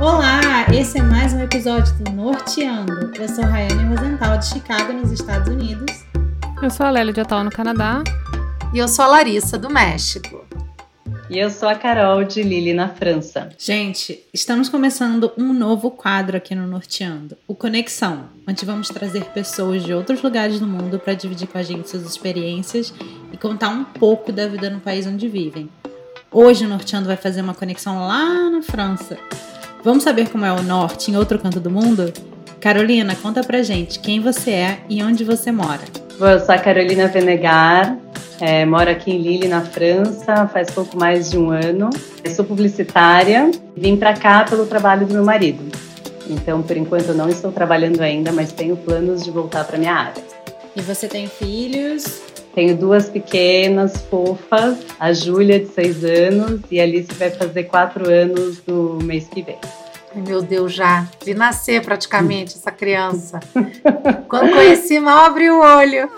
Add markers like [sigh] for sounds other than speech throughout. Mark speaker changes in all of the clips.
Speaker 1: Olá, esse é mais um episódio do Norteando. Eu sou Rayane Rosenthal, de Chicago, nos Estados Unidos.
Speaker 2: Eu sou a Lélia de Ottawa, no Canadá.
Speaker 3: E eu sou a Larissa, do México.
Speaker 4: E eu sou a Carol de Lille, na França.
Speaker 1: Gente, estamos começando um novo quadro aqui no Norteando, o Conexão, onde vamos trazer pessoas de outros lugares do mundo para dividir com a gente suas experiências e contar um pouco da vida no país onde vivem. Hoje o Norteando vai fazer uma conexão lá na França. Vamos saber como é o norte em outro canto do mundo? Carolina, conta pra gente quem você é e onde você mora.
Speaker 4: Bom, eu sou a Carolina Venegar, é, moro aqui em Lille, na França, faz pouco mais de um ano. Eu sou publicitária, vim para cá pelo trabalho do meu marido. Então, por enquanto, eu não estou trabalhando ainda, mas tenho planos de voltar para minha área.
Speaker 1: E você tem filhos?
Speaker 4: Tenho duas pequenas, fofas, a Júlia, de seis anos, e a Alice vai fazer quatro anos no mês que vem.
Speaker 3: Ai, meu Deus, já vi nascer praticamente essa criança. [laughs] Quando conheci, mal abri o olho.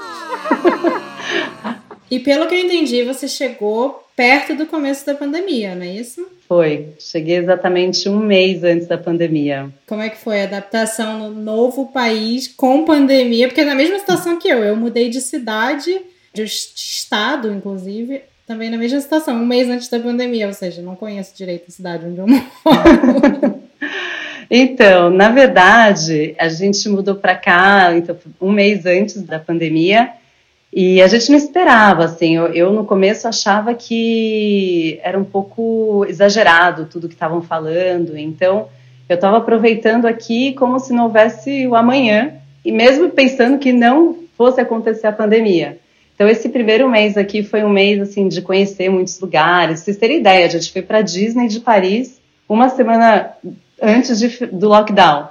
Speaker 1: E pelo que eu entendi, você chegou perto do começo da pandemia, não é isso?
Speaker 4: Foi. Cheguei exatamente um mês antes da pandemia.
Speaker 1: Como é que foi a adaptação no novo país com pandemia? Porque é na mesma situação que eu. Eu mudei de cidade, de estado, inclusive, também na mesma situação, um mês antes da pandemia. Ou seja, não conheço direito a cidade onde eu moro. [laughs]
Speaker 4: Então, na verdade, a gente mudou para cá então, um mês antes da pandemia e a gente não esperava, assim, eu, eu, no começo achava que era um pouco exagerado tudo que estavam falando, então eu estava aproveitando aqui como se não houvesse o amanhã, e mesmo pensando que não fosse acontecer a pandemia. Então esse primeiro mês aqui foi um mês, assim, de conhecer muitos lugares, vocês terem ideia, a gente foi para Disney de Paris uma semana antes de, do lockdown.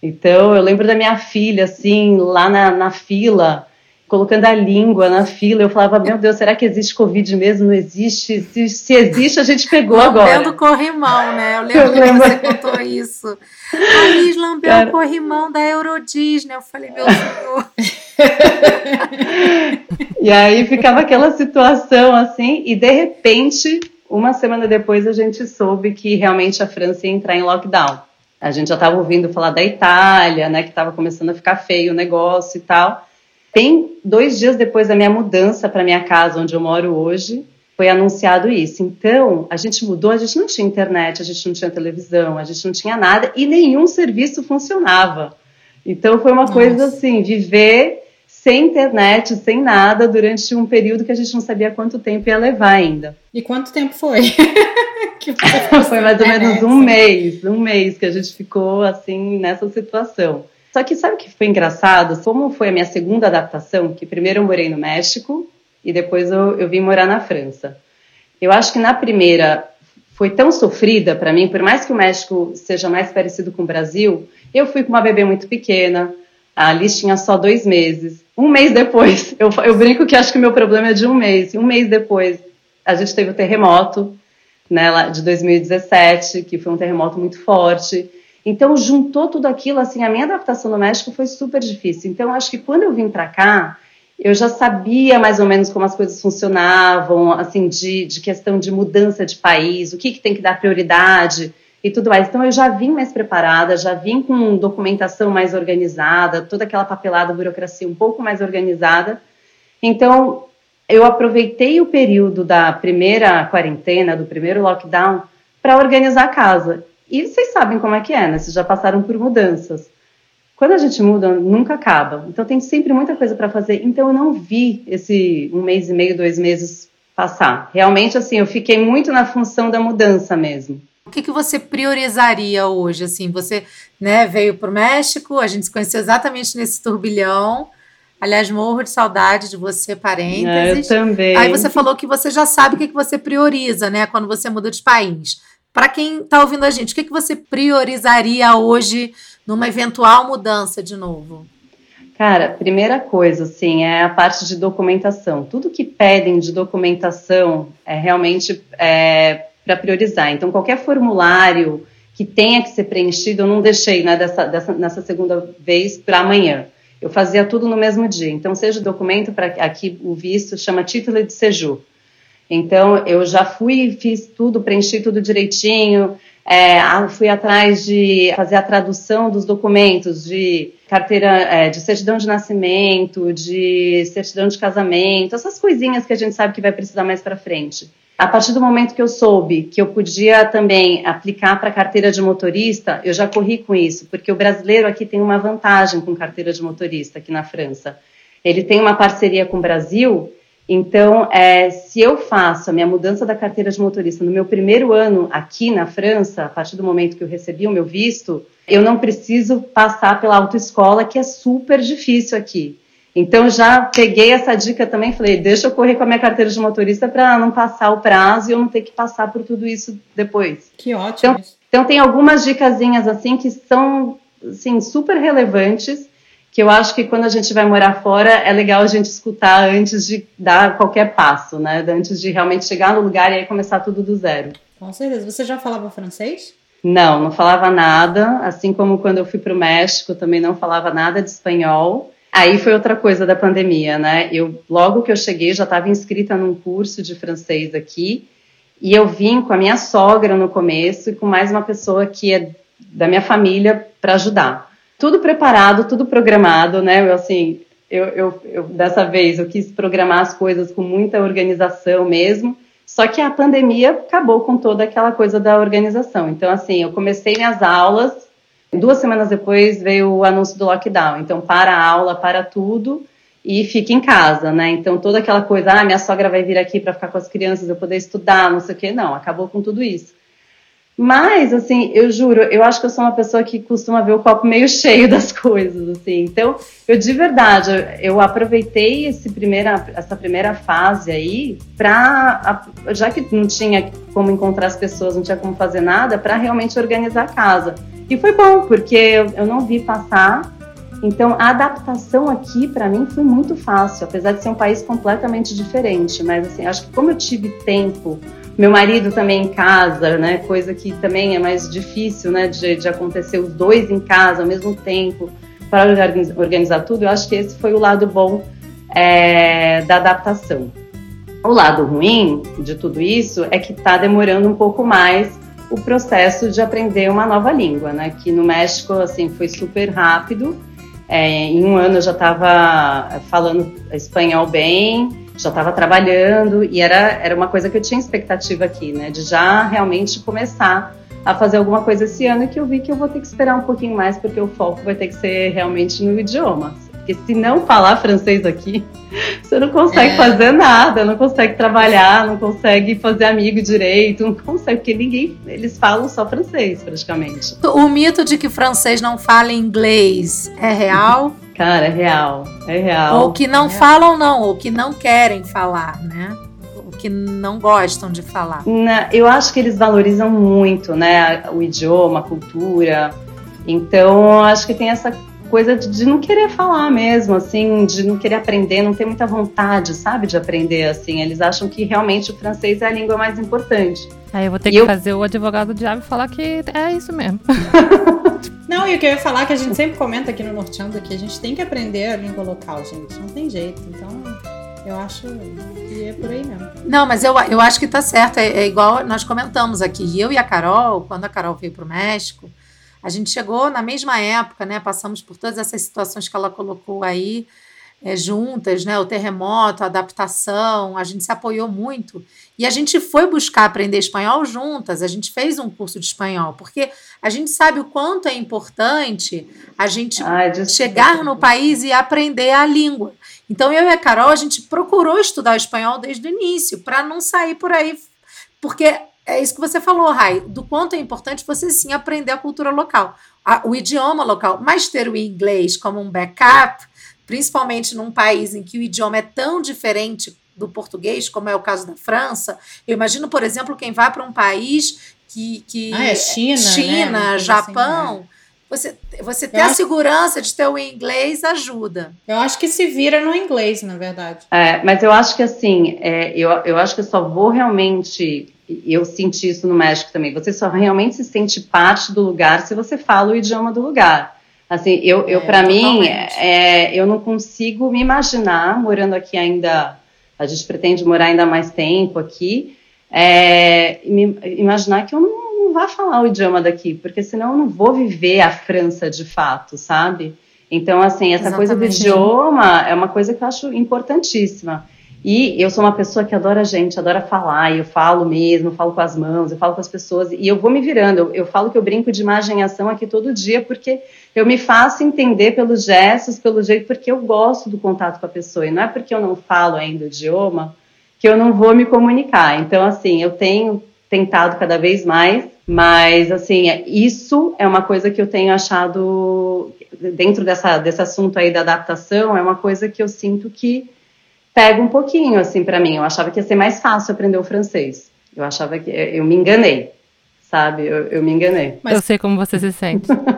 Speaker 4: Então eu lembro da minha filha, assim, lá na, na fila, colocando a língua na fila. Eu falava, meu Deus, será que existe Covid mesmo? Não existe? Se, se existe, a gente pegou
Speaker 3: lambendo
Speaker 4: agora.
Speaker 3: Lambendo corrimão, né? Eu lembro, que você contou isso. A Liz lambeu Cara... o corrimão da Euro Disney. Eu falei, meu senhor. [laughs] [laughs]
Speaker 4: e aí ficava aquela situação assim, e de repente, uma semana depois, a gente soube que realmente a França ia entrar em lockdown. A gente já estava ouvindo falar da Itália, né, que estava começando a ficar feio o negócio e tal. Bem dois dias depois da minha mudança para minha casa, onde eu moro hoje, foi anunciado isso. Então, a gente mudou, a gente não tinha internet, a gente não tinha televisão, a gente não tinha nada e nenhum serviço funcionava. Então, foi uma Nossa. coisa assim, viver sem internet, sem nada, durante um período que a gente não sabia quanto tempo ia levar ainda.
Speaker 1: E quanto tempo foi? [laughs] [laughs]
Speaker 4: foi mais ou menos um mês, um mês que a gente ficou assim nessa situação. Só que sabe o que foi engraçado? Como foi a minha segunda adaptação, que primeiro eu morei no México e depois eu, eu vim morar na França. Eu acho que na primeira foi tão sofrida para mim, por mais que o México seja mais parecido com o Brasil, eu fui com uma bebê muito pequena, a Alice tinha só dois meses. Um mês depois, [laughs] eu, eu brinco que acho que o meu problema é de um mês. Um mês depois, a gente teve o terremoto, né, de 2017, que foi um terremoto muito forte. Então, juntou tudo aquilo, assim, a minha adaptação no México foi super difícil. Então, acho que quando eu vim para cá, eu já sabia mais ou menos como as coisas funcionavam, assim, de, de questão de mudança de país, o que, que tem que dar prioridade e tudo mais. Então, eu já vim mais preparada, já vim com documentação mais organizada, toda aquela papelada, burocracia um pouco mais organizada. Então, eu aproveitei o período da primeira quarentena, do primeiro lockdown, para organizar a casa. E vocês sabem como é que é, né? Vocês já passaram por mudanças. Quando a gente muda, nunca acaba. Então tem sempre muita coisa para fazer. Então eu não vi esse um mês e meio, dois meses passar. Realmente, assim, eu fiquei muito na função da mudança mesmo.
Speaker 3: O que, que você priorizaria hoje? Assim, você né, veio para o México, a gente se conheceu exatamente nesse turbilhão. Aliás, morro de saudade de você, parênteses.
Speaker 4: É, eu também.
Speaker 3: Aí você falou que você já sabe o que, que você prioriza, né? Quando você muda de país. Para quem está ouvindo a gente, o que, que você priorizaria hoje numa eventual mudança de novo?
Speaker 4: Cara, primeira coisa, assim, é a parte de documentação. Tudo que pedem de documentação é realmente é, para priorizar. Então, qualquer formulário que tenha que ser preenchido, eu não deixei né, dessa, dessa, nessa segunda vez para amanhã. Eu fazia tudo no mesmo dia. Então, seja o documento para aqui o visto chama título de séjour. Então, eu já fui, fiz tudo, preenchi tudo direitinho, É, fui atrás de fazer a tradução dos documentos de carteira, é, de certidão de nascimento, de certidão de casamento, essas coisinhas que a gente sabe que vai precisar mais para frente. A partir do momento que eu soube que eu podia também aplicar para carteira de motorista, eu já corri com isso, porque o brasileiro aqui tem uma vantagem com carteira de motorista aqui na França. Ele tem uma parceria com o Brasil então, é, se eu faço a minha mudança da carteira de motorista no meu primeiro ano aqui na França, a partir do momento que eu recebi o meu visto, eu não preciso passar pela autoescola, que é super difícil aqui. Então, já peguei essa dica também, falei, deixa eu correr com a minha carteira de motorista para não passar o prazo e eu não ter que passar por tudo isso depois.
Speaker 1: Que ótimo.
Speaker 4: Então, então tem algumas dicasinhas assim que são assim, super relevantes que eu acho que quando a gente vai morar fora é legal a gente escutar antes de dar qualquer passo, né? Antes de realmente chegar no lugar e aí começar tudo do zero.
Speaker 1: Com certeza. Você já falava francês?
Speaker 4: Não, não falava nada. Assim como quando eu fui para o México, também não falava nada de espanhol. Aí foi outra coisa da pandemia, né? Eu logo que eu cheguei já estava inscrita num curso de francês aqui e eu vim com a minha sogra no começo e com mais uma pessoa que é da minha família para ajudar tudo preparado, tudo programado, né? Eu, assim, eu, eu, eu, dessa vez eu quis programar as coisas com muita organização mesmo. Só que a pandemia acabou com toda aquela coisa da organização. Então, assim, eu comecei minhas aulas, duas semanas depois veio o anúncio do lockdown. Então, para a aula, para tudo e fica em casa, né? Então, toda aquela coisa, ah, minha sogra vai vir aqui para ficar com as crianças, eu poder estudar, não sei o quê. Não, acabou com tudo isso. Mas, assim, eu juro, eu acho que eu sou uma pessoa que costuma ver o copo meio [laughs] cheio das coisas, assim. Então, eu de verdade, eu aproveitei esse primeira, essa primeira fase aí para, já que não tinha como encontrar as pessoas, não tinha como fazer nada, para realmente organizar a casa. E foi bom, porque eu, eu não vi passar. Então, a adaptação aqui, para mim, foi muito fácil, apesar de ser um país completamente diferente. Mas, assim, acho que como eu tive tempo meu marido também em casa, né? Coisa que também é mais difícil, né? De, de acontecer os dois em casa ao mesmo tempo para organizar tudo. Eu acho que esse foi o lado bom é, da adaptação. O lado ruim de tudo isso é que está demorando um pouco mais o processo de aprender uma nova língua, né? Que no México assim foi super rápido. É, em um ano eu já estava falando espanhol bem, já estava trabalhando e era, era uma coisa que eu tinha expectativa aqui, né? De já realmente começar a fazer alguma coisa esse ano e que eu vi que eu vou ter que esperar um pouquinho mais porque o foco vai ter que ser realmente no idioma. Porque se não falar francês aqui, você não consegue é. fazer nada, não consegue trabalhar, não consegue fazer amigo direito, não consegue, porque ninguém, eles falam só francês praticamente.
Speaker 3: O mito de que francês não fala inglês é real? [laughs]
Speaker 4: Cara, é real. É real.
Speaker 3: Ou que não é. falam, não, ou que não querem falar, né? Ou que não gostam de falar.
Speaker 4: Na, eu acho que eles valorizam muito, né? O idioma, a cultura. Então, acho que tem essa coisa de, de, não querer falar mesmo, assim, de não querer aprender, não ter muita vontade, sabe, de aprender, assim. Eles acham que realmente o francês é a língua mais importante.
Speaker 2: Aí eu vou ter e que eu... fazer o advogado diabo e falar que é isso mesmo. [laughs]
Speaker 1: não, e o que eu ia falar, que a gente sempre comenta aqui no Norteando, que a gente tem que aprender a língua local, gente. Não tem jeito. Então, eu acho que é por aí mesmo.
Speaker 3: Não, mas eu, eu acho que tá certo. É, é igual nós comentamos aqui. Eu e a Carol, quando a Carol veio pro México, a gente chegou na mesma época, né? Passamos por todas essas situações que ela colocou aí é, juntas, né? O terremoto, a adaptação, a gente se apoiou muito e a gente foi buscar aprender espanhol juntas. A gente fez um curso de espanhol porque a gente sabe o quanto é importante a gente Ai, chegar no país e aprender a língua. Então eu e a Carol a gente procurou estudar espanhol desde o início para não sair por aí porque é isso que você falou, Rai, do quanto é importante você sim aprender a cultura local, a, o idioma local, mas ter o inglês como um backup, principalmente num país em que o idioma é tão diferente do português, como é o caso da França. Eu imagino, por exemplo, quem vai para um país que, que
Speaker 1: ah, é China,
Speaker 3: China, né? Assim, Japão. Assim, Você, você ter a segurança de ter o inglês ajuda.
Speaker 1: Eu acho que se vira no inglês, na verdade.
Speaker 4: É, mas eu acho que assim, é, eu, eu acho que eu só vou realmente eu senti isso no México também. Você só realmente se sente parte do lugar se você fala o idioma do lugar. Assim, eu, eu é, para mim, é, eu não consigo me imaginar morando aqui ainda. A gente pretende morar ainda mais tempo aqui. É, imaginar que eu não, não vá falar o idioma daqui, porque senão eu não vou viver a França de fato, sabe? Então, assim, essa Exatamente. coisa do idioma é uma coisa que eu acho importantíssima. E eu sou uma pessoa que adora gente, adora falar, e eu falo mesmo, eu falo com as mãos, eu falo com as pessoas, e eu vou me virando. Eu, eu falo que eu brinco de imagem e ação aqui todo dia, porque eu me faço entender pelos gestos, pelo jeito, porque eu gosto do contato com a pessoa, e não é porque eu não falo ainda o idioma que eu não vou me comunicar. Então, assim, eu tenho tentado cada vez mais, mas, assim, isso é uma coisa que eu tenho achado, dentro dessa, desse assunto aí da adaptação, é uma coisa que eu sinto que pega um pouquinho, assim, para mim. Eu achava que ia ser mais fácil aprender o francês. Eu achava que. Eu me enganei, sabe? Eu, eu me enganei.
Speaker 2: Mas eu sei como você se sente. [laughs]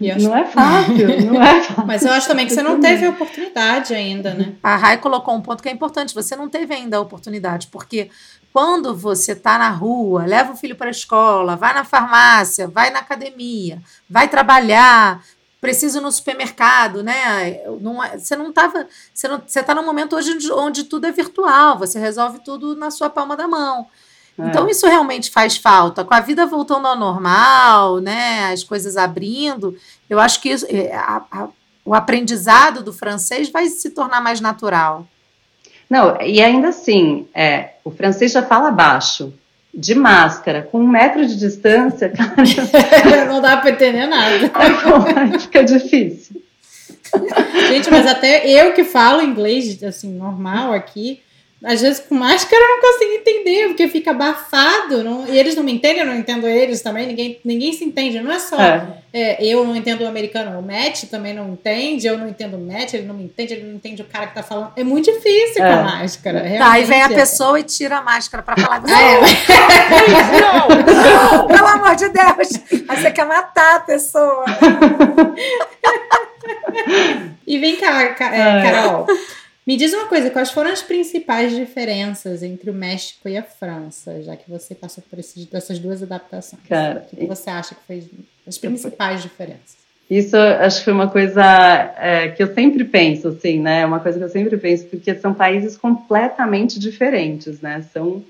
Speaker 4: Não é fácil, não é [laughs] fácil.
Speaker 1: Mas eu acho também que você não teve a oportunidade ainda, né?
Speaker 3: A Rai colocou um ponto que é importante. Você não teve ainda a oportunidade, porque quando você está na rua, leva o filho para a escola, vai na farmácia, vai na academia, vai trabalhar, preciso ir no supermercado, né? Não, é, você não estava. Você, você está num momento hoje onde, onde tudo é virtual, você resolve tudo na sua palma da mão. É. Então, isso realmente faz falta. Com a vida voltando ao normal, né? As coisas abrindo, eu acho que isso, é, a, a, o aprendizado do francês vai se tornar mais natural.
Speaker 4: Não, e ainda assim, é, o francês já fala baixo de máscara, com um metro de distância,
Speaker 1: cara. [laughs] [laughs] não dá para entender nada. [laughs]
Speaker 4: Fica difícil.
Speaker 1: Gente, mas até eu que falo inglês, assim, normal aqui, às vezes com máscara eu não consigo entender, porque fica abafado. Não, e eles não me entendem, eu não entendo eles também. Ninguém, ninguém se entende. Não é só é. É, eu não entendo o americano, o Matt também não entende, eu não entendo o Matt, ele não me entende, ele não entende o cara que tá falando. É muito difícil é. com a máscara.
Speaker 3: Tá, aí vem a pessoa e tira a máscara pra falar. [laughs] Não, não, não, pelo amor de Deus. Aí você quer matar a pessoa. [laughs]
Speaker 1: e vem cá, é, Carol. Me diz uma coisa, quais foram as principais diferenças entre o México e a França, já que você passou por esses, essas duas adaptações? Cara, o que, você acha que foi as principais diferenças?
Speaker 4: Isso acho que foi uma coisa é, que eu sempre penso, assim, né? Uma coisa que eu sempre penso, porque são países completamente diferentes, né? São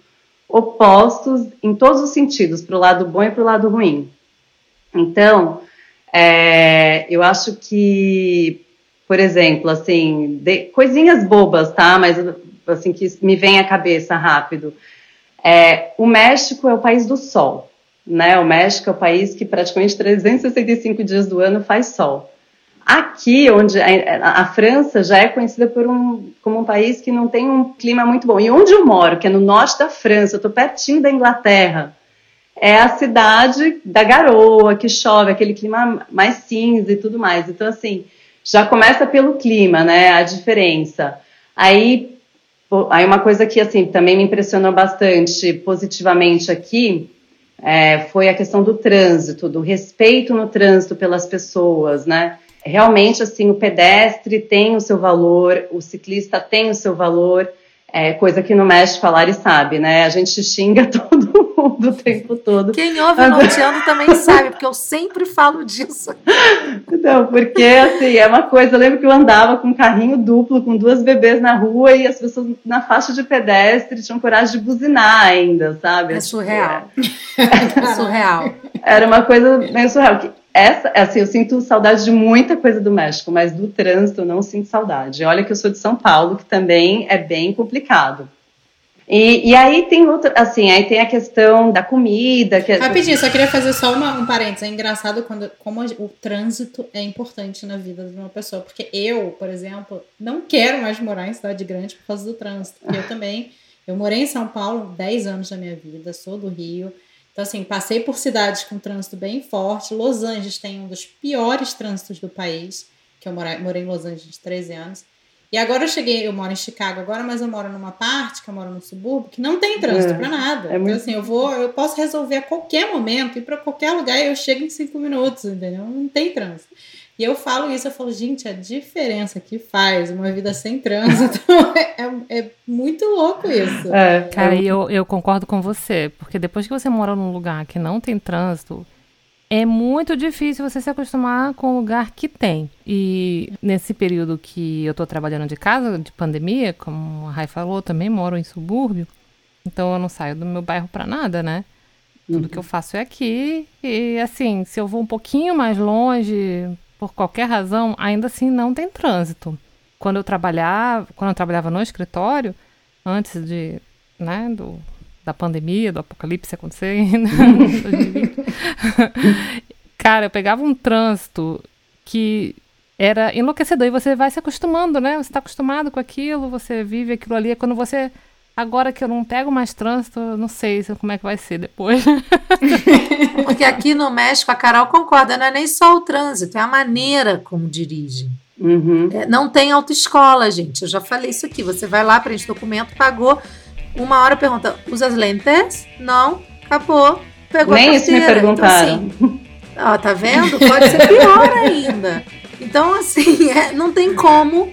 Speaker 4: opostos em todos os sentidos, para o lado bom e para o lado ruim. Então, é, eu acho que por exemplo, assim, de, coisinhas bobas, tá? Mas assim que me vem à cabeça rápido. É, o México é o país do sol, né? O México é o país que praticamente 365 dias do ano faz sol. Aqui, onde a, a, França já é conhecida por um, como um país que não tem um clima muito bom. E onde eu moro, que é no norte da França, eu estou pertinho da Inglaterra, é a cidade da garoa, que chove, aquele clima mais cinza e tudo mais. Então, assim, já começa pelo clima, né? A diferença. Aí, aí uma coisa que assim também me impressionou bastante positivamente aqui é, foi a questão do trânsito, do respeito no trânsito pelas pessoas, né? Realmente assim o pedestre tem o seu valor, o ciclista tem o seu valor. É, coisa que no México a Lari sabe, né? A gente xinga [laughs] todo mundo o tempo todo.
Speaker 3: Quem ouve o norteando também sabe, porque eu sempre falo disso.
Speaker 4: Não, porque assim, é uma coisa, eu lembro que eu andava com um carrinho duplo, com duas bebês na rua e as pessoas na faixa de pedestre tinham coragem de buzinar ainda, sabe?
Speaker 3: É surreal. É, é surreal.
Speaker 4: Era uma coisa meio surreal. Essa, assim, eu sinto saudade de muita coisa do México, mas do trânsito eu não sinto saudade. Olha que eu sou de São Paulo, que também é bem complicado. E, e aí tem outra, assim, aí tem a questão da comida. Que... É
Speaker 1: Rapidinho, só queria fazer só uma, um parênteses. É engraçado quando, como o trânsito é importante na vida de uma pessoa. Porque eu, por exemplo, não quero mais morar em cidade grande por causa do trânsito. Eu também. Eu morei em São Paulo 10 anos da minha vida, sou do Rio. Então, assim, passei por cidades com trânsito bem forte. Los Angeles tem um dos piores trânsitos do país, que eu morei, morei em Los Angeles 13 anos. E agora eu cheguei, eu moro em Chicago agora, mas eu moro numa parte, que eu moro no subúrbio, que não tem trânsito é, para nada. É então, muito... assim, eu vou, eu posso resolver a qualquer momento, ir para qualquer lugar e eu chego em cinco minutos, entendeu? Não tem trânsito. E eu falo isso, eu falo, gente, a diferença que faz uma vida sem trânsito [laughs] é, é, muito louco isso. É,
Speaker 2: Cara, e eu, eu concordo com você, porque depois que você mora num lugar que não tem trânsito, é muito difícil você se acostumar com o lugar que tem. E nesse período que eu tô trabalhando de casa, de pandemia, como a Rai falou, também moro em subúrbio, então eu não saio do meu bairro para nada, né? Tudo uhum. que eu faço é aqui. E assim, se eu vou um pouquinho mais longe, por qualquer razão, ainda assim não tem trânsito. Quando eu trabalhava, quando eu trabalhava no escritório, antes de, né, do, da pandemia, do apocalipse acontecer em 2020, cara, eu pegava um trânsito que era enlouquecedor e você vai se acostumando, né? Você está acostumado com aquilo, você vive aquilo ali. É quando você Agora que eu não pego mais trânsito, não sei como é que vai ser depois. [laughs]
Speaker 3: Porque aqui no México, a Carol concorda, não é nem só o trânsito, é a maneira como dirige. Uhum. É, não tem autoescola, gente. Eu já falei isso aqui. Você vai lá, preenche documento, pagou. Uma hora pergunta: usa as lentes? Não, acabou. Pegou
Speaker 4: Nem a isso me perguntaram. Então, assim,
Speaker 3: ó, tá vendo? Pode ser pior [laughs] ainda. Então, assim, [laughs] é, não tem como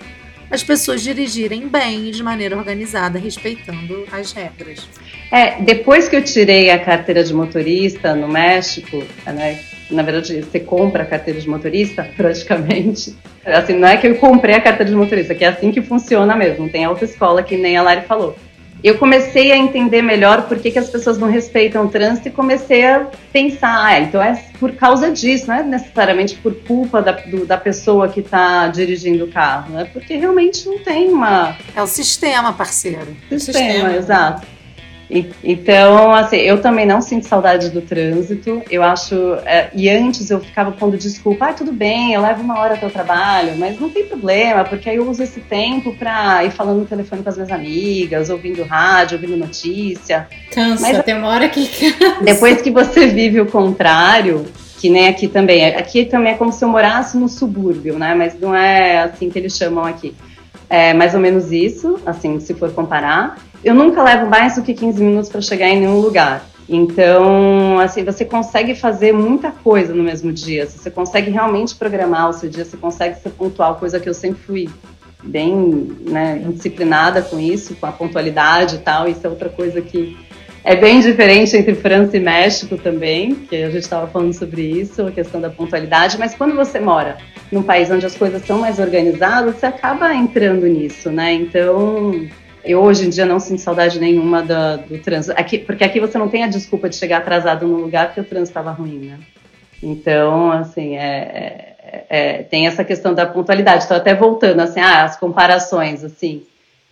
Speaker 3: as pessoas dirigirem bem e de maneira organizada, respeitando as regras.
Speaker 4: É, depois que eu tirei a carteira de motorista no México, né, na verdade, você compra a carteira de motorista, [laughs] praticamente. Assim, não é que eu comprei a carteira de motorista, que é assim que funciona mesmo. Tem autoescola, que nem a Lari falou eu comecei a entender melhor por que, que as pessoas não respeitam o trânsito e comecei a pensar, ah, então é por causa disso, não é necessariamente por culpa da, do, da pessoa que está dirigindo o carro, é porque realmente não tem uma.
Speaker 3: É o sistema, parceiro.
Speaker 4: Sistema, sistema. exato. Então, assim, eu também não sinto saudade do trânsito. Eu acho. É, e antes eu ficava pondo desculpa, ah, tudo bem, eu levo uma hora até o trabalho, mas não tem problema, porque aí eu uso esse tempo para ir falando no telefone com as minhas amigas, ouvindo rádio, ouvindo notícia.
Speaker 1: Cansa, mas, tem uma hora que cansa.
Speaker 4: Depois que você vive o contrário, que nem aqui também. Aqui também é como se eu morasse no subúrbio, né? Mas não é assim que eles chamam aqui. É mais ou menos isso, assim, se for comparar eu nunca levo mais do que 15 minutos para chegar em nenhum lugar. Então, assim, você consegue fazer muita coisa no mesmo dia. Você consegue realmente programar o seu dia, você consegue ser pontual, coisa que eu sempre fui bem né, indisciplinada com isso, com a pontualidade e tal. Isso é outra coisa que é bem diferente entre França e México também, que a gente estava falando sobre isso, a questão da pontualidade. Mas quando você mora num país onde as coisas são mais organizadas, você acaba entrando nisso, né? Então, eu hoje em dia não sinto saudade nenhuma do, do trânsito. Aqui, porque aqui você não tem a desculpa de chegar atrasado num lugar porque o trânsito estava ruim, né? Então, assim, é, é, é, tem essa questão da pontualidade. Estou até voltando, assim, ah, as comparações, assim.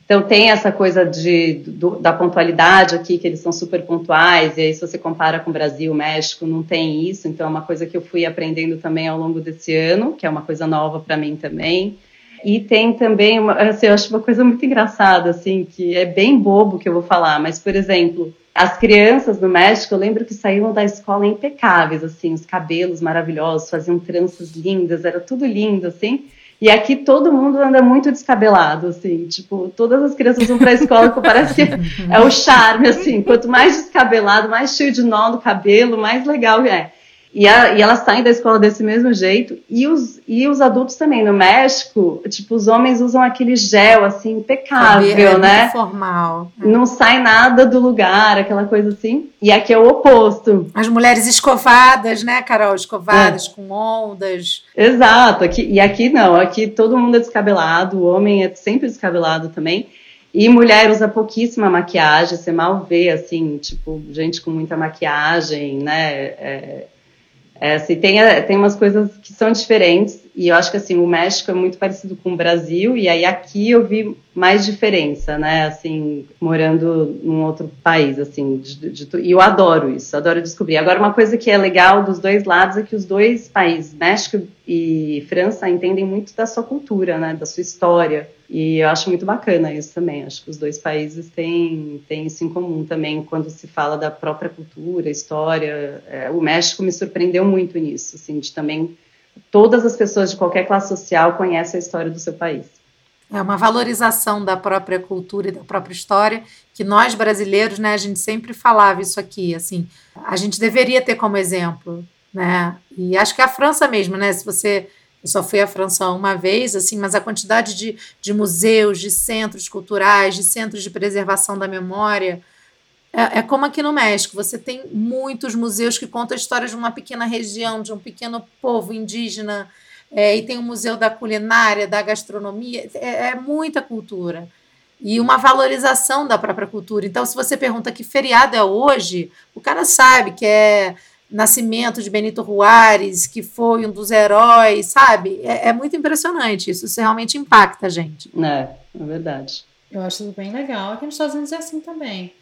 Speaker 4: Então, tem essa coisa de, do, da pontualidade aqui, que eles são super pontuais, e aí se você compara com o Brasil, México, não tem isso. Então, é uma coisa que eu fui aprendendo também ao longo desse ano, que é uma coisa nova para mim também. E tem também, uma, assim, eu acho uma coisa muito engraçada, assim, que é bem bobo que eu vou falar, mas, por exemplo, as crianças no México, eu lembro que saíam da escola impecáveis, assim, os cabelos maravilhosos, faziam tranças lindas, era tudo lindo, assim. E aqui todo mundo anda muito descabelado, assim, tipo, todas as crianças vão para a escola que parece que é o charme, assim, quanto mais descabelado, mais cheio de nó no cabelo, mais legal é. E, a, e, elas saem da escola desse mesmo jeito. E os, e os adultos também. No México, tipo, os homens usam aquele gel, assim, impecável, é né?
Speaker 3: formal.
Speaker 4: É. Não sai nada do lugar, aquela coisa assim. E aqui é o oposto.
Speaker 3: As mulheres escovadas, né, Carol? Escovadas, é. com ondas.
Speaker 4: Exato. Aqui, e aqui não. Aqui todo mundo é descabelado. O homem é sempre descabelado também. E mulher usa pouquíssima maquiagem, você mal vê, assim, tipo, gente com muita maquiagem, né? É, é, assim, tem, tem umas coisas que são diferentes, e eu acho que assim, o México é muito parecido com o Brasil, e aí aqui eu vi mais diferença, né? Assim, morando num outro país, assim, de, de, e eu adoro isso, adoro descobrir. Agora, uma coisa que é legal dos dois lados é que os dois países, México e França, entendem muito da sua cultura, né? Da sua história. E eu acho muito bacana isso também. Acho que os dois países têm, têm isso em comum também, quando se fala da própria cultura, história. É, o México me surpreendeu muito nisso, assim, de também todas as pessoas de qualquer classe social conhecem a história do seu país.
Speaker 3: É uma valorização da própria cultura e da própria história, que nós brasileiros, né, a gente sempre falava isso aqui, assim, a gente deveria ter como exemplo, né? E acho que a França mesmo, né, se você eu só fui à França uma vez, assim, mas a quantidade de, de museus, de centros culturais, de centros de preservação da memória, é, é, como aqui no México. Você tem muitos museus que contam a história de uma pequena região, de um pequeno povo indígena, é, e tem o Museu da Culinária, da Gastronomia, é, é muita cultura e uma valorização da própria cultura. Então, se você pergunta que feriado é hoje, o cara sabe que é nascimento de Benito Juárez, que foi um dos heróis, sabe? É, é muito impressionante isso, isso realmente impacta a gente.
Speaker 4: É, é verdade.
Speaker 1: Eu acho isso bem legal. Aqui nos Estados Unidos é assim também.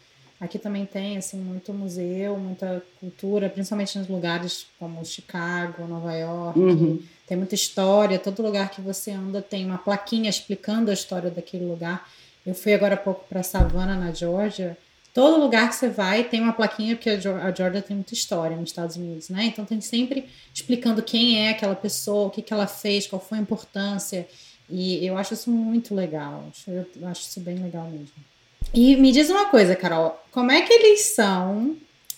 Speaker 1: Aqui também tem assim muito museu, muita cultura, principalmente nos lugares como Chicago, Nova York. Uhum. Tem muita história. Todo lugar que você anda tem uma plaquinha explicando a história daquele lugar. Eu fui agora há pouco para Savannah, na Georgia. Todo lugar que você vai tem uma plaquinha, porque a Georgia tem muita história nos Estados Unidos, né? Então tem sempre explicando quem é aquela pessoa, o que, que ela fez, qual foi a importância. E eu acho isso muito legal. Eu acho isso bem legal mesmo. E me diz uma coisa, Carol, como é que eles são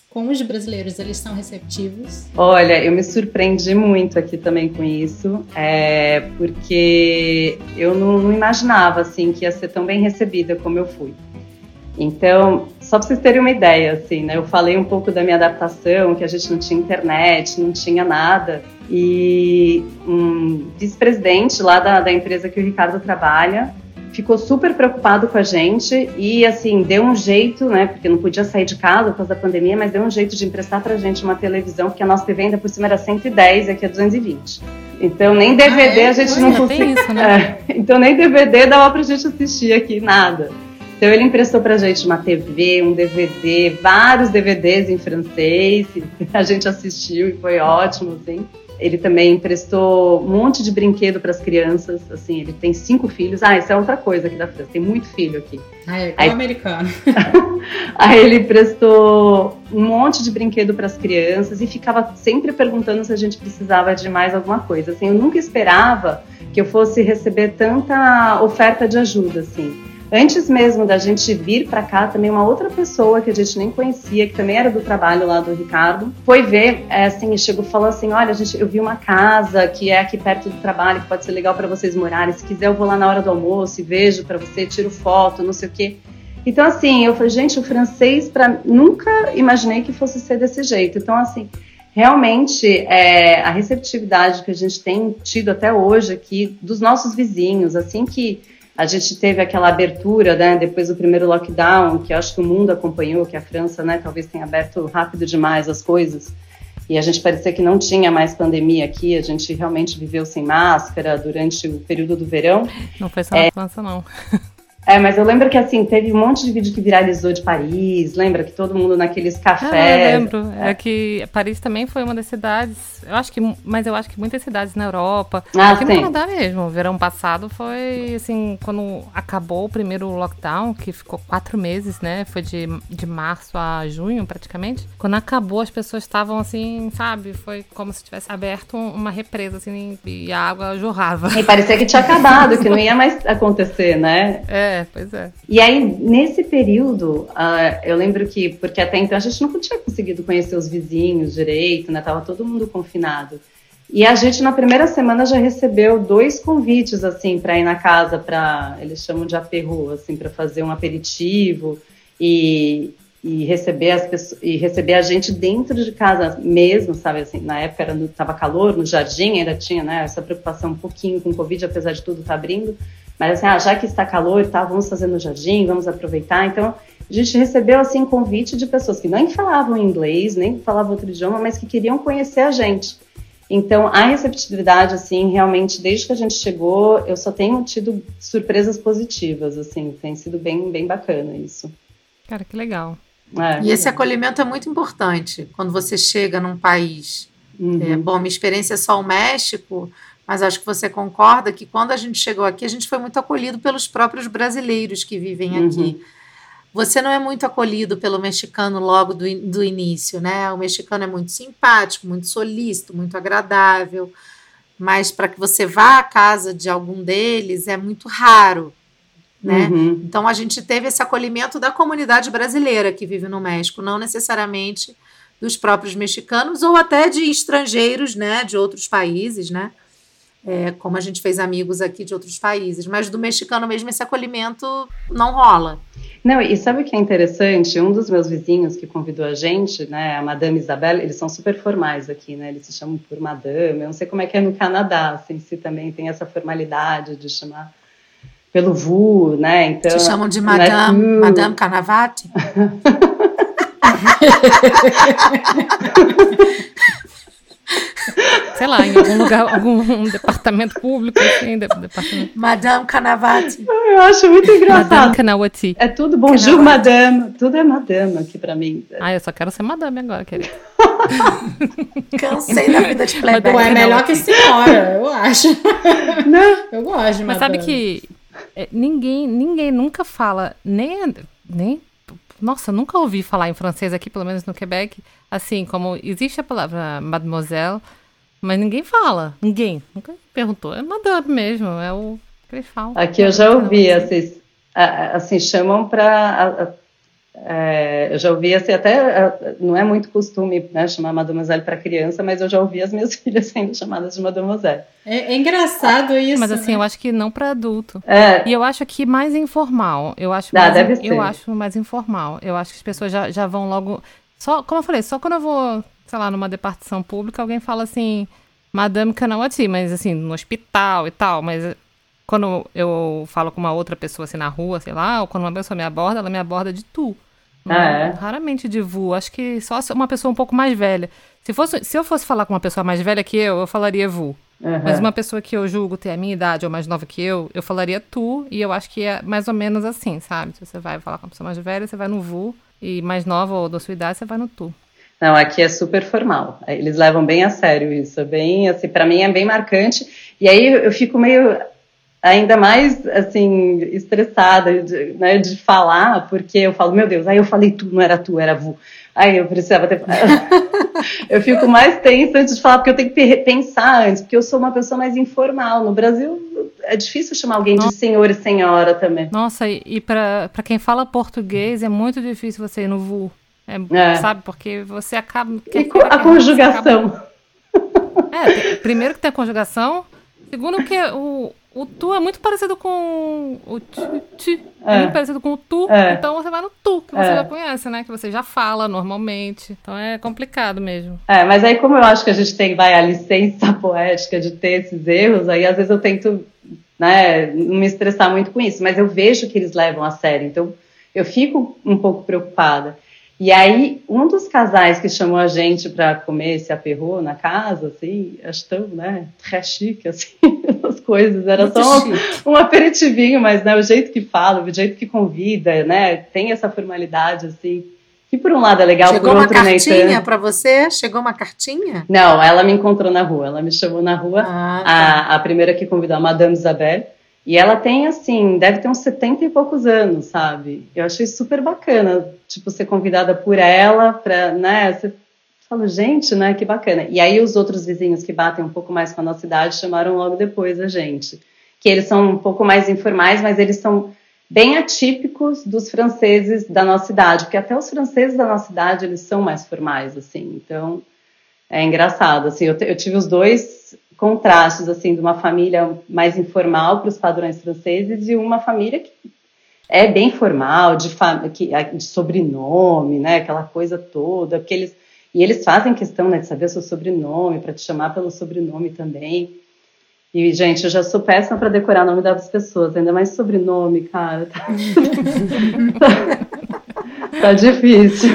Speaker 1: com os brasileiros? Eles são receptivos?
Speaker 4: Olha, eu me surpreendi muito aqui também com isso, é, porque eu não, não, imaginava assim que ia ser tão bem recebida como eu fui. Então, só para vocês terem uma ideia, assim, né? Eu falei um pouco da minha adaptação, que a gente não tinha internet, não tinha nada. E um vice-presidente lá da, da empresa que o Ricardo trabalha ficou super preocupado com a gente e, assim, deu um jeito, né, porque não podia sair de casa por causa da pandemia, mas deu um jeito de emprestar pra gente uma televisão, porque a nossa TV ainda por cima era 110 e aqui é 220. Então, nem DVD ah, é? a gente não conseguia. Né? [laughs] É, então, nem DVD dava pra gente assistir aqui, nada. Então, ele emprestou pra gente uma TV, um DVD, vários DVDs em francês, [laughs] a gente assistiu e foi ótimo, assim. Ele também emprestou um monte de brinquedo para as crianças. Assim, ele tem cinco filhos. Ah, isso é outra coisa aqui da França. Tem muito filho aqui.
Speaker 1: Ah, é igual Aí, americano. [laughs]
Speaker 4: Aí ele emprestou um monte de brinquedo para as crianças e ficava sempre perguntando se a gente precisava de mais alguma coisa. Assim, eu nunca esperava que eu fosse receber tanta oferta de ajuda, assim. Antes mesmo da gente vir para cá, também uma outra pessoa que a gente nem conhecia, que também era do trabalho lá do Ricardo, foi ver, é, assim, e chegou e falou assim: Olha, gente, eu vi uma casa que é aqui perto do trabalho, que pode ser legal para vocês morarem. Se quiser, eu vou lá na hora do almoço e vejo para você, tiro foto, não sei o quê. Então, assim, eu falei, gente, o francês, para nunca imaginei que fosse ser desse jeito. Então, assim, realmente é, a receptividade que a gente tem tido até hoje aqui dos nossos vizinhos, assim que a gente teve aquela abertura, né, depois do primeiro lockdown, que acho que o mundo acompanhou, que a França, né, talvez tenha aberto rápido demais as coisas. E a gente parecia que não tinha mais pandemia aqui, a gente realmente viveu sem máscara durante o período do verão.
Speaker 2: Não foi só na França, não. [laughs]
Speaker 4: É, mas eu lembro que assim, teve um monte de vídeo que viralizou de Paris, lembra que todo mundo naqueles cafés. Ah,
Speaker 2: eu lembro. É. é. que Paris também foi uma das cidades. Eu acho que, mas eu acho que muitas cidades na Europa. Ah, aqui sim. no Canadá mesmo. O verão passado foi assim, quando acabou o primeiro lockdown, que ficou quatro meses, né? Foi de, de março a junho, praticamente. Quando acabou, as pessoas estavam assim, sabe? Foi como se tivesse aberto uma represa, assim, e a água jorrava.
Speaker 4: E parecia que tinha acabado, que não [laughs] ia mais acontecer, né?
Speaker 2: É. É, pois é.
Speaker 4: E aí, nesse período, uh, eu lembro que, porque até então a gente não tinha conseguido conhecer os vizinhos direito, né? Tava todo mundo confinado. E a gente, na primeira semana, já recebeu dois convites, assim, para ir na casa, para eles chamam de aperro, assim, para fazer um aperitivo e, e receber as pessoas, e receber a gente dentro de casa mesmo, sabe, assim, na época era no, tava calor, no jardim ainda tinha, né, essa preocupação um pouquinho com o Covid, apesar de tudo tá abrindo, mas assim, ah, já que está calor, tá, vamos fazer no jardim, vamos aproveitar. Então, a gente recebeu assim convite de pessoas que nem falavam inglês, nem falavam outro idioma, mas que queriam conhecer a gente. Então, a receptividade, assim, realmente, desde que a gente chegou, eu só tenho tido surpresas positivas, assim, tem sido bem, bem bacana isso.
Speaker 2: Cara, que legal.
Speaker 3: É, e esse acolhimento é muito importante quando você chega num país. Uhum. É, bom, minha experiência é só o México, mas acho que você concorda que quando a gente chegou aqui, a gente foi muito acolhido pelos próprios brasileiros que vivem uhum. aqui. Você não é muito acolhido pelo mexicano logo do, do início, né? O mexicano é muito simpático, muito solícito, muito agradável, mas para que você vá à casa de algum deles é muito raro, né? Uhum. Então a gente teve esse acolhimento da comunidade brasileira que vive no México, não necessariamente dos próprios mexicanos ou até de estrangeiros, né, de outros países, né? É, como a gente fez amigos aqui de outros países, mas do mexicano mesmo esse acolhimento não rola.
Speaker 4: Não, e sabe o que é interessante? Um dos meus vizinhos que convidou a gente, né, a Madame Isabelle, eles são super formais aqui, né? Eles se chamam por Madame. Eu não sei como é que é no Canadá, assim, se também tem essa formalidade de chamar pelo VU, né?
Speaker 3: Então, Te chamam de Madame, né? Madame Canavati? [laughs] [laughs]
Speaker 2: Sei lá, em algum lugar, [laughs] algum um departamento público, assim, departamento.
Speaker 3: Madame Canavati.
Speaker 4: Eu acho muito engraçado.
Speaker 2: Madame Canawati.
Speaker 4: É tudo bonjour, madame. Tudo é madame aqui pra mim.
Speaker 2: Ah, eu só quero ser madame agora, querida. [laughs]
Speaker 3: Cansei da vida de playback.
Speaker 1: Ué, é melhor que senhora, eu acho.
Speaker 4: Não.
Speaker 1: Eu gosto de
Speaker 2: Mas sabe que é, ninguém, ninguém nunca fala, nem, nem. Nossa, nunca ouvi falar em francês aqui, pelo menos no Quebec, assim, como existe a palavra mademoiselle, mas ninguém fala. Ninguém. Nunca perguntou. É madame mesmo, é o que eles falam.
Speaker 4: Aqui eu já ouvi, assim, assim chamam para é, eu já ouvi assim, até não é muito costume né, chamar mademoiselle para criança, mas eu já ouvi as minhas [laughs] filhas sendo chamadas de mademoiselle.
Speaker 1: É, é engraçado isso.
Speaker 2: Mas assim,
Speaker 1: né?
Speaker 2: eu acho que não para adulto.
Speaker 4: É.
Speaker 2: E eu acho que mais informal. Eu acho
Speaker 4: Ah,
Speaker 2: mais,
Speaker 4: deve ser.
Speaker 2: eu acho mais informal. Eu acho que as pessoas já, já vão logo. Só, como eu falei, só quando eu vou, sei lá, numa departição pública, alguém fala assim, Madame Canawati, mas assim, no hospital e tal, mas quando eu falo com uma outra pessoa assim na rua, sei lá, ou quando uma pessoa me aborda, ela me aborda de tu.
Speaker 4: Ah, é?
Speaker 2: Raramente de vu. Acho que só uma pessoa um pouco mais velha. Se, fosse, se eu fosse falar com uma pessoa mais velha que eu, eu falaria vu.
Speaker 4: Uhum.
Speaker 2: Mas uma pessoa que eu julgo ter a minha idade ou mais nova que eu, eu falaria tu, e eu acho que é mais ou menos assim, sabe? Se você vai falar com uma pessoa mais velha, você vai no vu, e mais nova ou da sua idade, você vai no tu.
Speaker 4: Não, aqui é super formal. Eles levam bem a sério isso. É bem, assim, para mim é bem marcante. E aí eu fico meio ainda mais assim estressada de, né, de falar, porque eu falo, meu Deus, aí eu falei tu, não era tu, era vu. Aí eu precisava ter. [laughs] eu fico mais tensa antes de falar, porque eu tenho que pe- pensar antes, porque eu sou uma pessoa mais informal. No Brasil é difícil chamar alguém de senhor e senhora também.
Speaker 2: Nossa, e, e pra quem fala português, é muito difícil você ir no vu. É,
Speaker 4: É.
Speaker 2: Sabe? Porque você acaba.
Speaker 4: E
Speaker 2: quer queira,
Speaker 4: a
Speaker 2: você acaba-
Speaker 4: conjugação.
Speaker 2: É, primeiro que tem a conjugação. Segundo que o, o tu é muito parecido com o ti, ti. É.
Speaker 4: É.
Speaker 2: muito parecido com o tu.
Speaker 4: É.
Speaker 2: Então você vai no tu, que você
Speaker 4: É.
Speaker 2: já conhece, né? Que você já fala normalmente. Então é complicado mesmo.
Speaker 4: É, mas aí como eu acho que a gente tem, vai, a licença [laughs] poética de ter esses erros, aí às vezes eu tento, né, não me estressar muito com isso, mas eu vejo que eles levam a sério, então eu fico um pouco preocupada. E aí, um dos casais que chamou a gente para comer esse aperro na casa, assim, acho tão, né, très chique, assim, [laughs] as coisas, era
Speaker 1: Muito
Speaker 4: só
Speaker 1: chique.
Speaker 4: um aperitivinho, mas, né, o jeito que fala, o jeito que convida, né, tem essa formalidade, assim, que por um lado é legal,
Speaker 3: Chegou
Speaker 4: por
Speaker 3: uma
Speaker 4: outro nem
Speaker 3: cartinha
Speaker 4: tanto.
Speaker 3: para você? Chegou uma cartinha?
Speaker 4: Não, ela me encontrou na rua, ela me chamou na rua,
Speaker 3: Ah, tá.
Speaker 4: a, a primeira que convidou, a Madame Isabel, e ela tem, assim, deve ter uns 70 e poucos anos, sabe? Eu achei super bacana, tipo, ser convidada por ela pra, né, você fala, gente, né, que bacana. E aí os outros vizinhos que batem um pouco mais com a nossa idade chamaram logo depois a gente, que eles são um pouco mais informais, mas eles são bem atípicos dos franceses da nossa idade, porque até os franceses da nossa idade, eles são mais formais, assim, então é engraçado, assim, eu, eu tive os dois contrastes, assim, de uma família mais informal para os padrões franceses e uma família que é bem formal, de, fa que, de sobrenome, né, aquela coisa toda, porque eles, e eles fazem questão, né, de saber o seu sobrenome, para te chamar pelo sobrenome também. E, gente, eu já sou péssima para decorar o nome das pessoas, ainda mais sobrenome, cara. Tá, [laughs] tá difícil.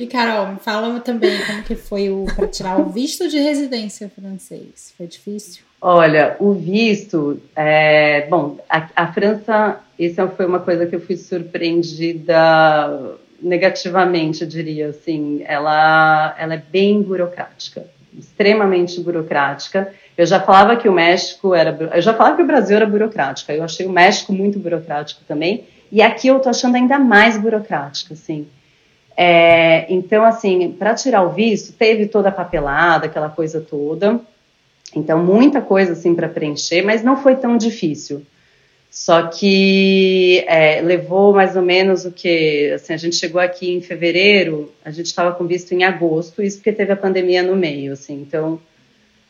Speaker 1: E Carol, me fala também como que foi o para tirar o visto de residência francês. Foi difícil?
Speaker 4: Olha, o visto, é, bom, a, a França, isso foi uma coisa que eu fui surpreendida negativamente, eu diria assim. Ela, ela é bem burocrática, extremamente burocrática. Eu já falava que o México era, eu já falava que o Brasil era burocrática. Eu achei o México muito burocrático também. E aqui eu tô achando ainda mais burocrática, assim. É, então, assim, para tirar o visto, teve toda a papelada, aquela coisa toda. Então, muita coisa assim para preencher, mas não foi tão difícil. Só que é, levou mais ou menos o que? Assim, a gente chegou aqui em fevereiro, a gente estava com visto em agosto, isso porque teve a pandemia no meio, assim. Então,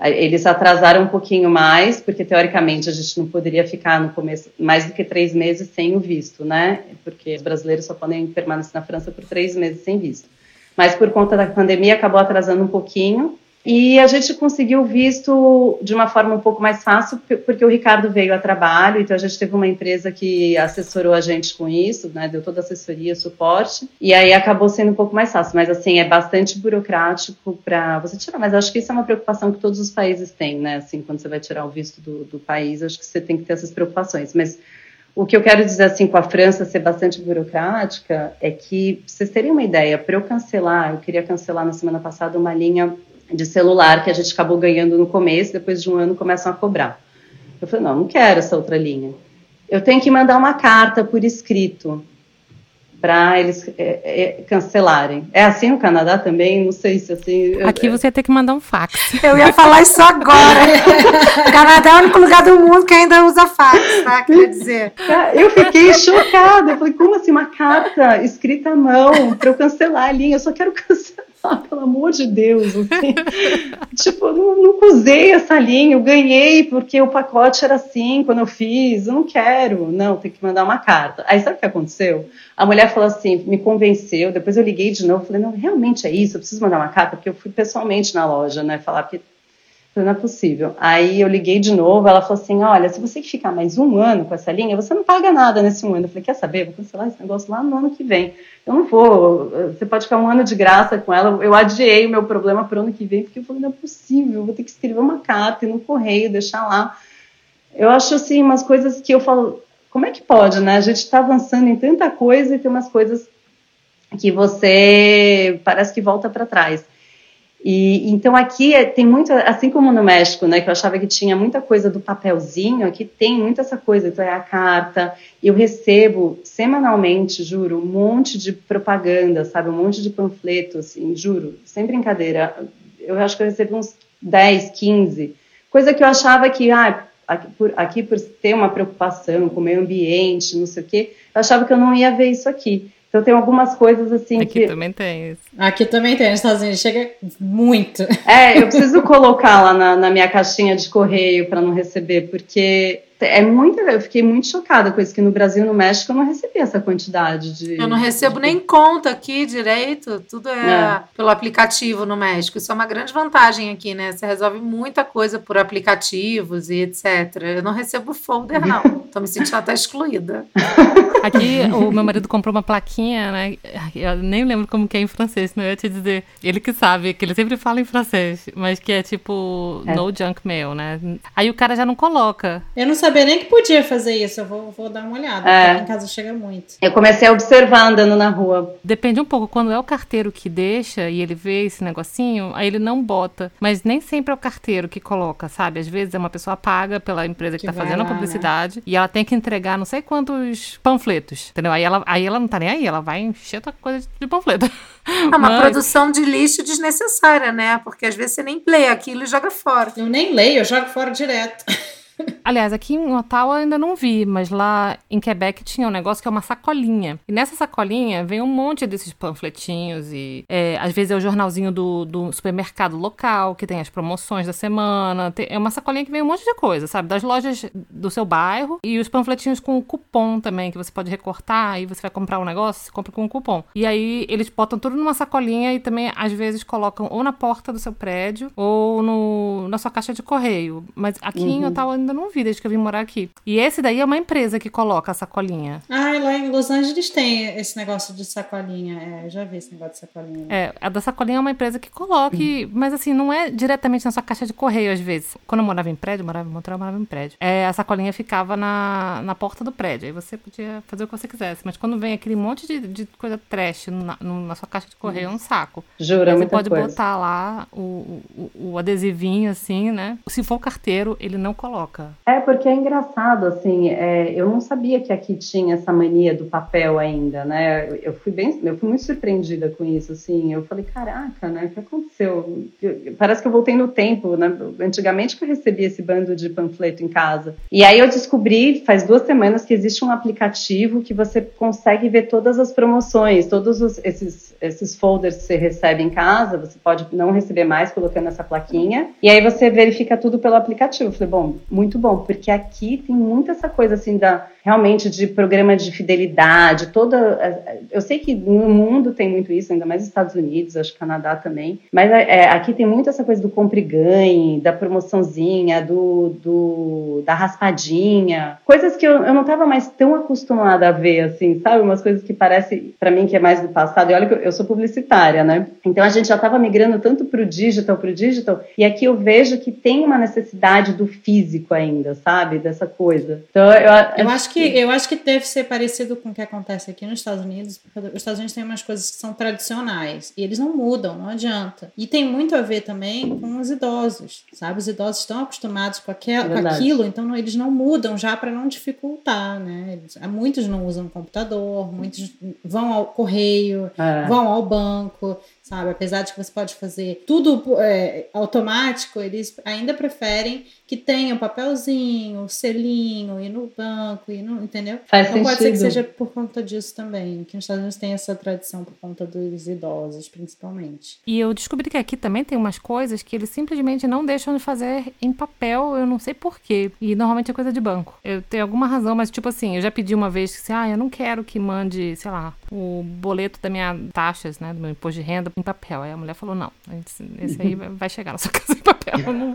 Speaker 4: eles atrasaram um pouquinho mais, porque teoricamente a gente não poderia ficar no começo mais do que três meses sem o visto, né? Porque os brasileiros só podem permanecer na França por três meses sem visto. Mas por conta da pandemia acabou atrasando um pouquinho. E a gente conseguiu visto de uma forma um pouco mais fácil, porque o Ricardo veio a trabalho, então a gente teve uma empresa que assessorou a gente com isso, né, deu toda a assessoria, suporte, e aí acabou sendo um pouco mais fácil. Mas assim, é bastante burocrático para você tirar. Mas acho que isso é uma preocupação que todos os países têm, né? Assim, quando você vai tirar o visto do, do país, acho que você tem que ter essas preocupações. Mas o que eu quero dizer assim com a França ser bastante burocrática é que, vocês terem uma ideia, para eu cancelar, eu queria cancelar na semana passada uma linha de celular que a gente acabou ganhando no começo, depois de um ano começam a cobrar. Eu falei, não, não quero essa outra linha. Eu tenho que mandar uma carta por escrito para eles é, é, cancelarem. É assim no Canadá também? Não sei se assim.
Speaker 2: Aqui
Speaker 4: eu,
Speaker 2: você ia ter que mandar um fax. [laughs]
Speaker 3: Eu ia falar isso agora. o [laughs] Canadá é o único lugar do mundo que ainda usa fax, tá? Quer dizer.
Speaker 4: Eu fiquei chocada. Eu falei, como assim uma carta escrita à mão para eu cancelar a linha? Eu só quero cancelar. Ah, pelo amor de Deus, assim. [laughs] tipo, não, usei essa linha, eu ganhei porque o pacote era assim quando eu fiz, eu não quero. Não, tem que mandar uma carta. Aí sabe o que aconteceu? A mulher falou assim, me convenceu, depois eu liguei de novo, falei, não, realmente é isso, eu preciso mandar uma carta, porque eu fui pessoalmente na loja, né, falar, porque não é possível. Aí eu liguei de novo, ela falou assim: olha, se você ficar mais um ano com essa linha, você não paga nada nesse um ano. Eu falei: quer saber? Vou cancelar esse negócio lá no ano que vem. Eu não vou, você pode ficar um ano de graça com ela. Eu adiei o meu problema para o ano que vem, porque eu falei: não é possível, vou ter que escrever uma carta e no correio, deixar lá. Eu acho assim, umas coisas que eu falo: como é que pode, né? A gente está avançando em tanta coisa e tem umas coisas que você parece que volta para trás. E então aqui é, tem muito, assim como no México, né, que eu achava que tinha muita coisa do papelzinho, aqui tem muito essa coisa, então é a carta. Eu recebo semanalmente, juro, um monte de propaganda, sabe, um monte de panfletos, assim, juro, sem brincadeira. Eu acho que eu recebo uns 10, 15, coisa que eu achava que, ah, aqui por, aqui por ter uma preocupação com o meio ambiente, não sei o quê, eu achava que eu não ia ver isso aqui. Então tem algumas coisas assim
Speaker 2: Aqui
Speaker 4: que.
Speaker 2: também tem isso.
Speaker 1: Aqui também tem, nos Estados Unidos chega muito.
Speaker 4: É, eu [laughs] preciso colocar lá na, na minha caixinha de correio para não receber, porque é muito, eu fiquei muito chocada com isso, que no Brasil e no México eu não recebi essa quantidade de.
Speaker 3: Eu não recebo
Speaker 4: de...
Speaker 3: nem conta aqui direito, tudo é, é, pelo aplicativo no México. Isso é uma grande vantagem aqui, né? Você resolve muita coisa por aplicativos e etc. Eu não recebo folder, não. Tô me sentindo até excluída. [laughs]
Speaker 2: Aqui o meu marido comprou uma plaquinha, né? Eu nem lembro como que é em francês, não ia te dizer. Ele que sabe, que ele sempre fala em francês, mas que é tipo é. no junk mail, né? Aí o cara já não coloca.
Speaker 1: Eu não sabia sabia nem que podia fazer isso. Eu vou, vou dar uma olhada. É. Em casa chega muito.
Speaker 4: Eu comecei a observar andando na rua.
Speaker 2: Depende um pouco. Quando é o carteiro que deixa e ele vê esse negocinho, aí ele não bota. Mas nem sempre é o carteiro que coloca, sabe? Às vezes é uma pessoa paga pela empresa que, que tá fazendo lá, a né? publicidade né? e ela tem que entregar não sei quantos panfletos, entendeu? Aí ela, aí ela não tá nem aí, ela vai encher outra coisa de panfleto.
Speaker 3: É uma [laughs] Mas... produção de lixo desnecessária, né? Porque às vezes você nem lê aquilo e joga fora.
Speaker 1: Eu nem leio, eu jogo fora direto. [laughs]
Speaker 2: Aliás, aqui em Ottawa eu ainda não vi, mas lá em Quebec tinha um negócio que é uma sacolinha. E nessa sacolinha vem um monte desses panfletinhos e é, às vezes é o jornalzinho do, do, supermercado local, que tem as promoções da semana. Tem, é uma sacolinha que vem um monte de coisa, sabe? Das lojas do seu bairro e os panfletinhos com cupom também, que você pode recortar e você vai comprar um negócio, você compra com um cupom. E aí eles botam tudo numa sacolinha e também às vezes colocam ou na porta do seu prédio ou no, na sua caixa de correio. Mas aqui uhum. em Ottawa ainda não vi desde que eu vim morar aqui. E esse daí é uma empresa que coloca a sacolinha.
Speaker 1: Ah, lá em Los Angeles tem esse negócio de sacolinha. É, eu já vi esse negócio de sacolinha.
Speaker 2: É, a da sacolinha é uma empresa que coloca, hum. mas assim, não é diretamente na sua caixa de correio às vezes. Quando eu morava em prédio, morava em Montreal, morava em prédio. É, a sacolinha ficava na, na porta do prédio. Aí você podia fazer o que você quisesse. Mas quando vem aquele monte de, de coisa trash na, na sua caixa de correio, hum. é um saco.
Speaker 4: Jura,
Speaker 2: Você pode
Speaker 4: coisa.
Speaker 2: botar lá o, o, o adesivinho assim, né? Se for carteiro, ele não coloca.
Speaker 4: É, porque é engraçado, assim, é, eu não sabia que aqui tinha essa mania do papel ainda, né? Eu fui bem, eu fui muito surpreendida com isso, assim. Eu falei, caraca, né? O que aconteceu? Eu, parece que eu voltei no tempo, né? Antigamente que eu recebia esse bando de panfleto em casa. E aí eu descobri, faz duas semanas, que existe um aplicativo que você consegue ver todas as promoções, todos os, esses, esses folders que você recebe em casa, você pode não receber mais colocando essa plaquinha. E aí você verifica tudo pelo aplicativo. Eu falei, bom, muito bom, porque aqui tem muito essa coisa assim da realmente de programa de fidelidade, toda. Eu sei que no mundo tem muito isso, ainda mais nos Estados Unidos, acho que Canadá também, mas é, aqui tem muito essa coisa do compre e ganhe, da promoçãozinha, do, do da raspadinha, coisas que eu, eu não estava mais tão acostumada a ver, assim, sabe? Umas coisas que parece para mim que é mais do passado. E olha que eu, eu sou publicitária, né? Então a gente já estava migrando tanto para o digital, para o digital, e aqui eu vejo que tem uma necessidade do físico ainda, sabe? Dessa coisa. Então
Speaker 1: eu, eu acho que eu acho que deve ser parecido com o que acontece aqui nos Estados Unidos, porque os Estados Unidos têm umas coisas que são tradicionais e eles não mudam, não adianta. E tem muito a ver também com os idosos, sabe? Os idosos estão acostumados com, aquel, com aquilo, então não, eles não mudam já para não dificultar, né? Eles, muitos não usam computador, muitos vão ao correio, é. vão ao banco sabe? Apesar de que você pode fazer tudo é, automático, eles ainda preferem que tenha o um papelzinho, o um selinho, ir no banco, ir no, entendeu?
Speaker 4: Faz
Speaker 1: então
Speaker 4: sentido.
Speaker 1: pode ser que seja por conta disso também, que nos Estados Unidos tem essa tradição por conta dos idosos, principalmente.
Speaker 2: E eu descobri que aqui também tem umas coisas que eles simplesmente não deixam de fazer em papel, eu não sei porquê. E normalmente é coisa de banco. Eu tenho alguma razão, mas tipo assim, eu já pedi uma vez que assim, ah, eu não quero que mande, sei lá, o boleto da minha taxas, né, do meu imposto de renda em papel. Aí a mulher falou, não, esse aí [laughs] vai chegar na sua casa em papel. [laughs] Não,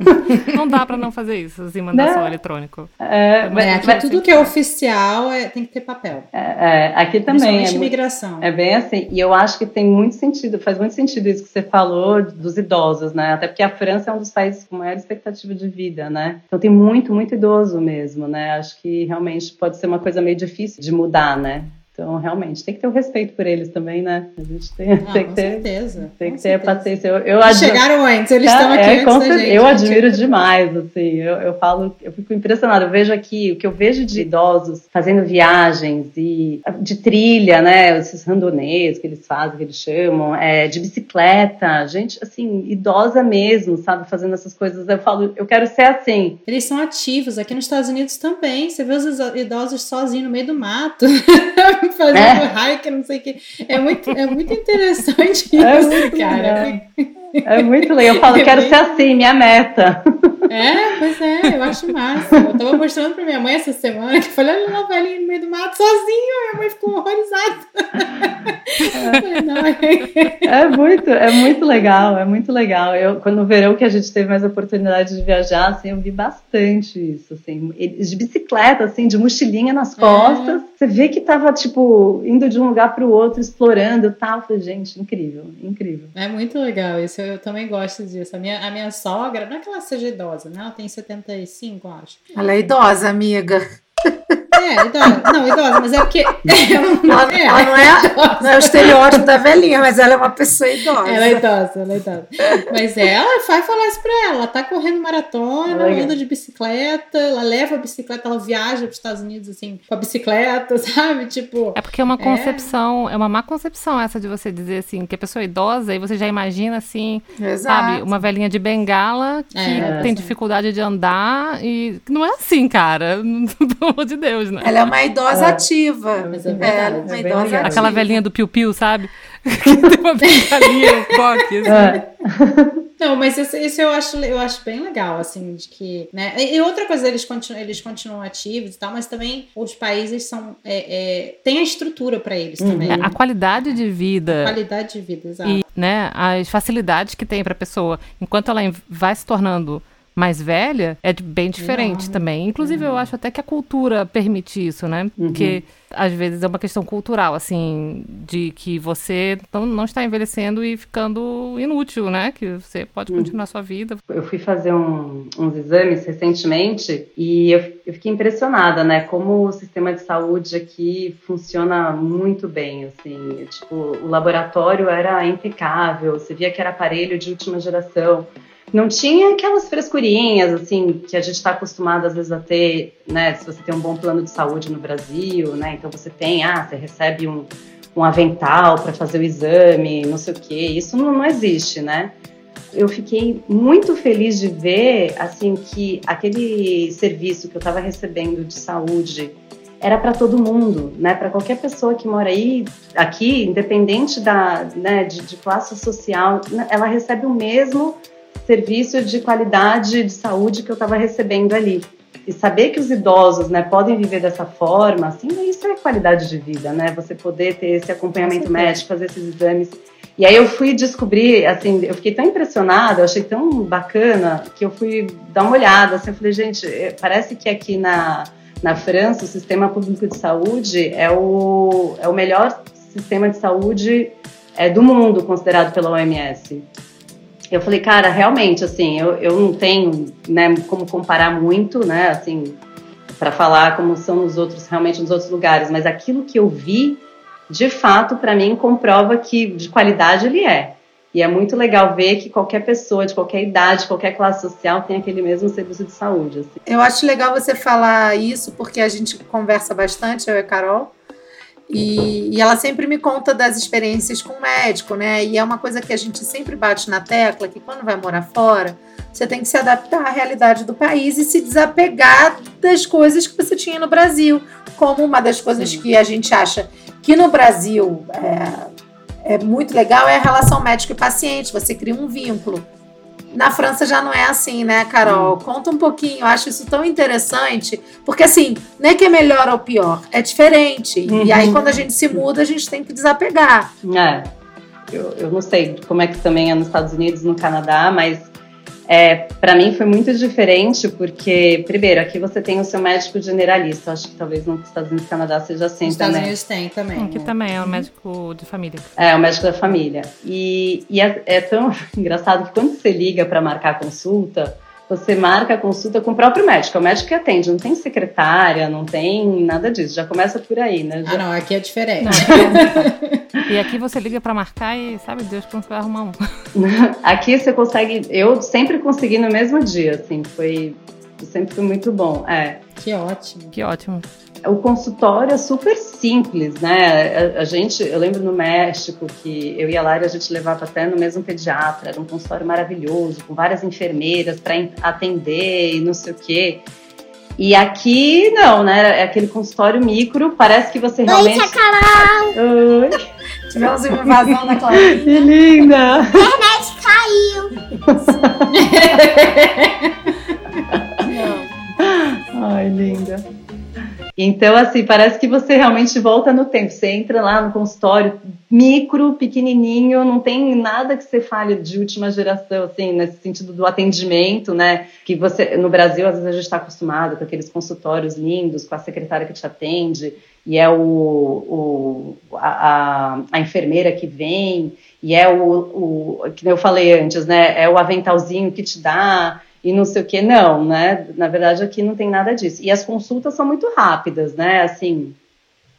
Speaker 2: não dá para não fazer isso, assim, mandar só eletrônico.
Speaker 1: É, mas, é, mas tudo que é oficial é, tem que ter papel.
Speaker 4: É, é aqui também.
Speaker 1: É imigração.
Speaker 4: É bem assim. E eu acho que tem muito sentido, faz muito sentido isso que você falou dos idosos, né? Até porque a França é um dos países com maior expectativa de vida, né? Então tem muito, muito idoso mesmo, né? Acho que realmente pode ser uma coisa meio difícil de mudar, né? Então, realmente, tem que ter o um respeito por eles também, né? A gente tem,
Speaker 1: ah,
Speaker 4: tem que ter.
Speaker 1: Certeza,
Speaker 4: tem
Speaker 1: que
Speaker 4: ter
Speaker 1: a
Speaker 4: paciência. Eu, eu admiro,
Speaker 1: chegaram antes, eles estão aqui
Speaker 4: é,
Speaker 1: antes gente.
Speaker 4: Eu admiro demais, assim. Eu, eu falo, eu fico impressionada. Eu vejo aqui, o que eu vejo de idosos fazendo viagens e de trilha, né? Esses randonês que eles fazem, que eles chamam, é, de bicicleta. Gente, assim, idosa mesmo, sabe? Fazendo essas coisas. Eu falo, eu quero ser assim.
Speaker 1: Eles são ativos. Aqui nos Estados Unidos também. Você vê os idosos sozinhos no meio do mato, [laughs] fazendo é que não sei o que. É muito, é muito interessante é isso, muito cara.
Speaker 4: Legal. É muito legal. Eu falo, é quero bem... ser assim, minha meta.
Speaker 1: É, pois é, eu acho massa. Eu tava mostrando pra minha mãe essa semana que falei, olha lá, velhinho no meio do mato sozinho. Minha mãe ficou horrorizada.
Speaker 4: É. é muito, é muito legal, é muito legal. Eu, quando no verão que a gente teve mais oportunidade de viajar, assim, eu vi bastante isso, assim, de bicicleta, assim, de mochilinha nas é. costas. É. Você vê que tava, tipo, indo de um lugar para o outro, explorando e tal. Eu falei, gente, incrível, incrível.
Speaker 1: É muito legal isso, eu também gosto disso. A minha, a minha sogra, não é que ela seja idosa, né? Ela tem 75, acho.
Speaker 3: Ela é idosa, amiga. [laughs]
Speaker 1: É, idosa. Não, idosa, mas é porque. [laughs]
Speaker 3: Ela, é, ela não, é, não é o estereótipo da velhinha, mas ela é uma pessoa idosa.
Speaker 1: Ela é idosa, ela é idosa. Mas ela vai falar isso pra ela. Ela tá correndo maratona, é anda de bicicleta, ela leva a bicicleta, ela viaja para os Estados Unidos assim, com a bicicleta, [laughs] sabe? Tipo.
Speaker 2: É porque é uma concepção, é, é uma má concepção essa de você dizer assim, que a pessoa é idosa e você já imagina assim, Exato. sabe, uma velhinha de bengala que é, tem dificuldade de andar e não é assim, cara. [laughs] Pelo amor de Deus, né?
Speaker 3: Ela é uma idosa é. ativa.
Speaker 1: Mas é, é
Speaker 3: uma idosa ativa.
Speaker 2: Aquela velhinha do piu-piu, sabe? [laughs] que tem uma [laughs] bengalinha, um coque, assim.
Speaker 1: É. [laughs] Não, mas esse, esse, eu, acho, eu acho bem legal, assim, de que, né? E, outra coisa, eles continuam, eles continuam ativos e tal, mas também os países são, é, é, tem a estrutura para eles uhum. também.
Speaker 2: A qualidade de vida.
Speaker 1: A qualidade de vida, exato.
Speaker 2: E, né, as facilidades que tem para a pessoa, enquanto ela vai se tornando mais velha é bem diferente também. Inclusive, eu acho até que a cultura permite isso, né? Uhum. Porque às vezes é uma questão cultural, assim, de que você não, não está envelhecendo e ficando inútil, né? Que você pode uhum. continuar a sua vida.
Speaker 4: Eu fui fazer um, uns exames recentemente e eu, eu, fiquei impressionada, né? Como o sistema de saúde aqui funciona muito bem, assim. Tipo, o laboratório era impecável, você via que era aparelho de última geração não tinha aquelas frescurinhas assim que a gente está acostumado às vezes a ter, né? Se você tem um bom plano de saúde no Brasil, né? Então você tem, ah, você recebe um, um avental para fazer o exame, não sei o quê. Isso não, não existe, né? Eu fiquei muito feliz de ver assim que aquele serviço que eu estava recebendo de saúde era para todo mundo, né? Para qualquer pessoa que mora aí, aqui, independente da, né, de, de classe social, ela recebe o mesmo serviço de qualidade de saúde que eu estava recebendo ali. e saber que os idosos, né, podem viver dessa forma, assim, isso é qualidade de vida, né? Você poder ter esse acompanhamento médico, fazer esses exames. E aí eu fui descobrir, assim, eu fiquei tão impressionada, eu achei tão bacana que eu fui dar uma olhada, assim, eu falei, gente, eh, parece que aqui na, na França o sistema público de saúde é o, é o melhor sistema de saúde é, do mundo, considerado pela OMS eu falei, cara, realmente, assim, eu, eu não tenho né, como comparar muito, né, assim, para falar como são nos outros, realmente nos outros lugares, mas aquilo que eu vi, de fato, para mim, comprova que de qualidade ele é. E é muito legal ver que qualquer pessoa, de qualquer idade, qualquer classe social, tem aquele mesmo serviço de saúde. Assim.
Speaker 3: Eu acho legal você falar isso, porque a gente conversa bastante, eu e a Carol, e, e, ela sempre me conta das experiências com o médico, né? E é uma coisa que a gente sempre bate na tecla, que quando vai morar fora, você tem que se adaptar à realidade do país e se desapegar das coisas que você tinha no Brasil. Como uma das coisas Sim. que a gente acha que no Brasil é, é muito legal é a relação médico e paciente. Você cria um vínculo. Na França já não é assim, né, Carol? Hum. Conta um pouquinho, eu acho isso tão interessante, porque assim, não é que é melhor ou pior, é diferente. Uhum. E aí, quando a gente se muda, a gente tem que desapegar.
Speaker 4: É. Eu, eu não sei como é que também é nos Estados Unidos, no Canadá, mas é, para mim foi muito diferente, porque, primeiro, aqui você tem o seu médico generalista. Acho que talvez nos Estados Unidos e Canadá seja assim
Speaker 1: nos
Speaker 4: também.
Speaker 1: Estados Unidos tem também.
Speaker 2: Aqui
Speaker 1: né?
Speaker 2: também é o médico de família.
Speaker 4: É, o médico da família. E, e é, é tão [laughs] engraçado que quando você liga para marcar a consulta, você marca a consulta com o próprio médico. É o médico que atende, não tem secretária, não tem nada disso. Já começa por aí, né? Já...
Speaker 1: Ah, não, aqui é diferente. Não,
Speaker 2: aqui [laughs] é... e aqui você liga para marcar e sabe Deus quando você vai arrumar um. [laughs]
Speaker 4: aqui você consegue. Eu sempre consegui no mesmo dia, assim. Foi. Sempre foi muito bom. É.
Speaker 1: Que ótimo.
Speaker 2: Que ótimo
Speaker 4: o consultório é super simples, né? A, a, gente, eu lembro no México que eu e a Lara a gente levava até no mesmo pediatra, era um consultório maravilhoso, com várias enfermeiras para atender e não sei o quê. E aqui não, né? É aquele consultório micro, parece que você realmente.
Speaker 5: Oi, Carol!
Speaker 3: Oi! Tivemos uma invasão da Clarinha. [laughs]
Speaker 4: Que linda!
Speaker 5: A internet caiu! [laughs]
Speaker 4: Ai, linda. Então, assim, parece que você realmente volta no tempo. Você entra lá no consultório micro, pequenininho, não tem nada que você fale de última geração, assim, nesse sentido do atendimento, né? Que você, no Brasil, às vezes a gente está acostumado com aqueles consultórios lindos, com a secretária que te atende, e é o, o a, a, enfermeira que vem, e é o, o, que eu falei antes, né? É o aventalzinho que te dá, e não sei o que, não, né? Na verdade, aqui não tem nada disso. E as consultas são muito rápidas, né? Assim,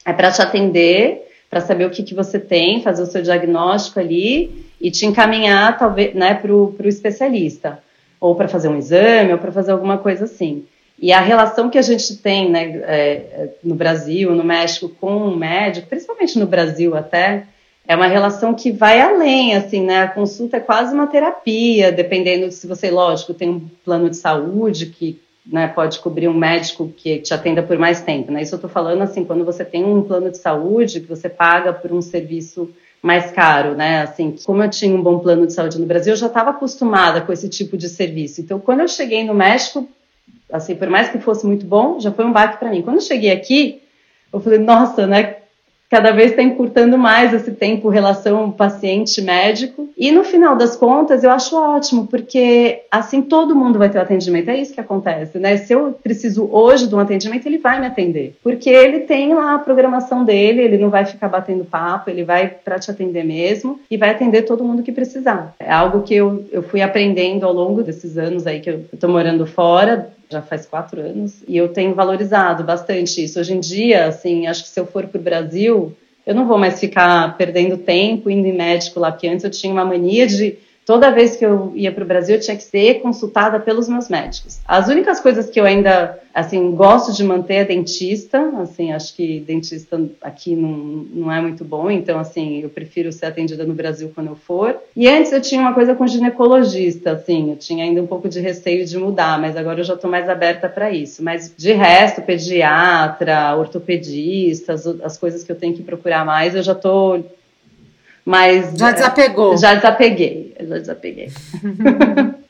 Speaker 4: é para te atender, para saber o que, que você tem, fazer o seu diagnóstico ali e te encaminhar, talvez, né, para o especialista. Ou para fazer um exame, ou para fazer alguma coisa assim. E a relação que a gente tem, né, é, no Brasil, no México, com o médico, principalmente no Brasil até, é uma relação que vai além, assim, né? A consulta é quase uma terapia, dependendo de se você, lógico, tem um plano de saúde que né, pode cobrir um médico que te atenda por mais tempo, né? Isso eu tô falando, assim, quando você tem um plano de saúde que você paga por um serviço mais caro, né? Assim, como eu tinha um bom plano de saúde no Brasil, eu já estava acostumada com esse tipo de serviço. Então, quando eu cheguei no México, assim, por mais que fosse muito bom, já foi um baque para mim. Quando eu cheguei aqui, eu falei, nossa, né? Cada vez está encurtando mais esse tempo relação paciente-médico. E no final das contas, eu acho ótimo, porque assim todo mundo vai ter o atendimento. É isso que acontece, né? Se eu preciso hoje de um atendimento, ele vai me atender. Porque ele tem lá a programação dele, ele não vai ficar batendo papo, ele vai para te atender mesmo e vai atender todo mundo que precisar. É algo que eu, eu fui aprendendo ao longo desses anos aí que eu estou morando fora, já faz quatro anos, e eu tenho valorizado bastante isso. Hoje em dia, assim, acho que se eu for para o Brasil, eu não vou mais ficar perdendo tempo indo em médico lá, porque antes eu tinha uma mania de toda vez que eu ia para o Brasil, eu tinha que ser consultada pelos meus médicos. As únicas coisas que eu ainda, assim, gosto de manter é dentista, assim, acho que dentista aqui não, não é muito bom, então, assim, eu prefiro ser atendida no Brasil quando eu for. E antes eu tinha uma coisa com ginecologista, assim, eu tinha ainda um pouco de receio de mudar, mas agora eu já estou mais aberta para isso. Mas, de resto, pediatra, ortopedista, as, as coisas que eu tenho que procurar mais, eu já estou mas
Speaker 3: já desapegou.
Speaker 4: Já desapeguei, já desapeguei. [laughs]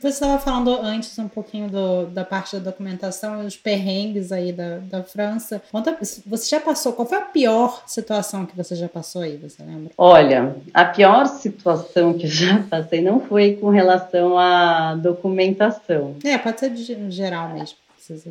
Speaker 1: Você estava falando antes um pouquinho do, da parte da documentação os perrengues aí da, da França. Conta, você já passou, qual foi a pior situação que você já passou aí, você lembra?
Speaker 4: Olha, a pior situação que eu já passei não foi com relação à documentação.
Speaker 1: É, pode ser de geral mesmo.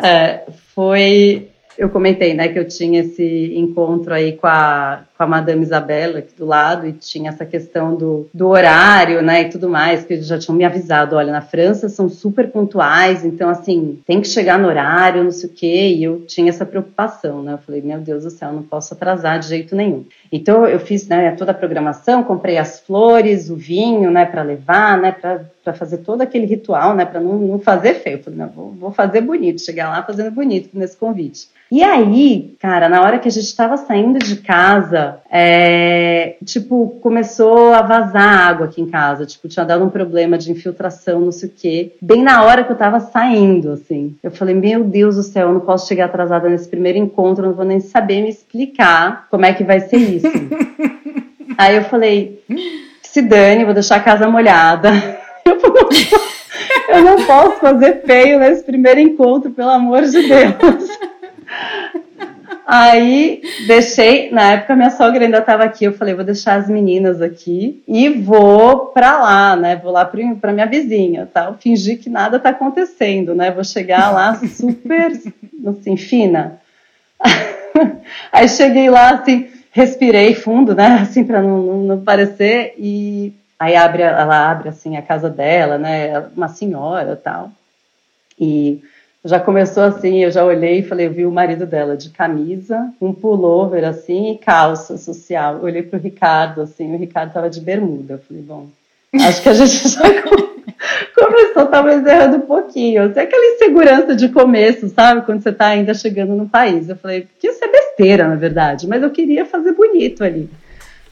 Speaker 4: É, foi eu comentei, né, que eu tinha esse encontro aí com a, com a Madame Isabela aqui do lado e tinha essa questão do, do horário, né, e tudo mais, que eles já tinham me avisado, olha, na França são super pontuais, então, assim, tem que chegar no horário, não sei o quê, e eu tinha essa preocupação, né, eu falei, meu Deus do céu, não posso atrasar de jeito nenhum. Então, eu fiz, né, toda a programação, comprei as flores, o vinho, né, para levar, né, para fazer todo aquele ritual, né, para não, não fazer feio. Eu falei, não, vou, vou fazer bonito, chegar lá fazendo bonito nesse convite. E aí, cara, na hora que a gente estava saindo de casa, é, tipo, começou a vazar água aqui em casa. Tipo, tinha dado um problema de infiltração, não sei o quê. Bem na hora que eu tava saindo, assim. Eu falei, meu Deus do céu, eu não posso chegar atrasada nesse primeiro encontro, eu não vou nem saber me explicar como é que vai ser isso. Aí eu falei, se dane, vou deixar a casa molhada. [laughs] Eu não posso fazer feio nesse primeiro encontro, pelo amor de Deus. Aí deixei, na época minha sogra ainda estava aqui, eu falei, vou deixar as meninas aqui e vou para lá, né? Vou lá para minha vizinha, tá? fingir que nada está acontecendo, né? Vou chegar lá super, assim, fina. [laughs] Aí cheguei lá, assim, respirei fundo, né? [laughs] Assim, para não, não, parecer e aí abre, ela abre assim a casa dela, né? Uma senhora, tal. E já começou assim, eu já olhei e falei, eu vi o marido dela de camisa, um pullover assim e calça social. Eu olhei para o Ricardo assim, o Ricardo estava de bermuda. Eu falei, bom, [laughs] acho que a gente já [laughs] começou talvez errando um pouquinho. Assim, aquela insegurança de começo, sabe? Quando você está ainda chegando no país. Eu falei, que isso é besteira, na verdade, mas eu queria fazer bonito ali.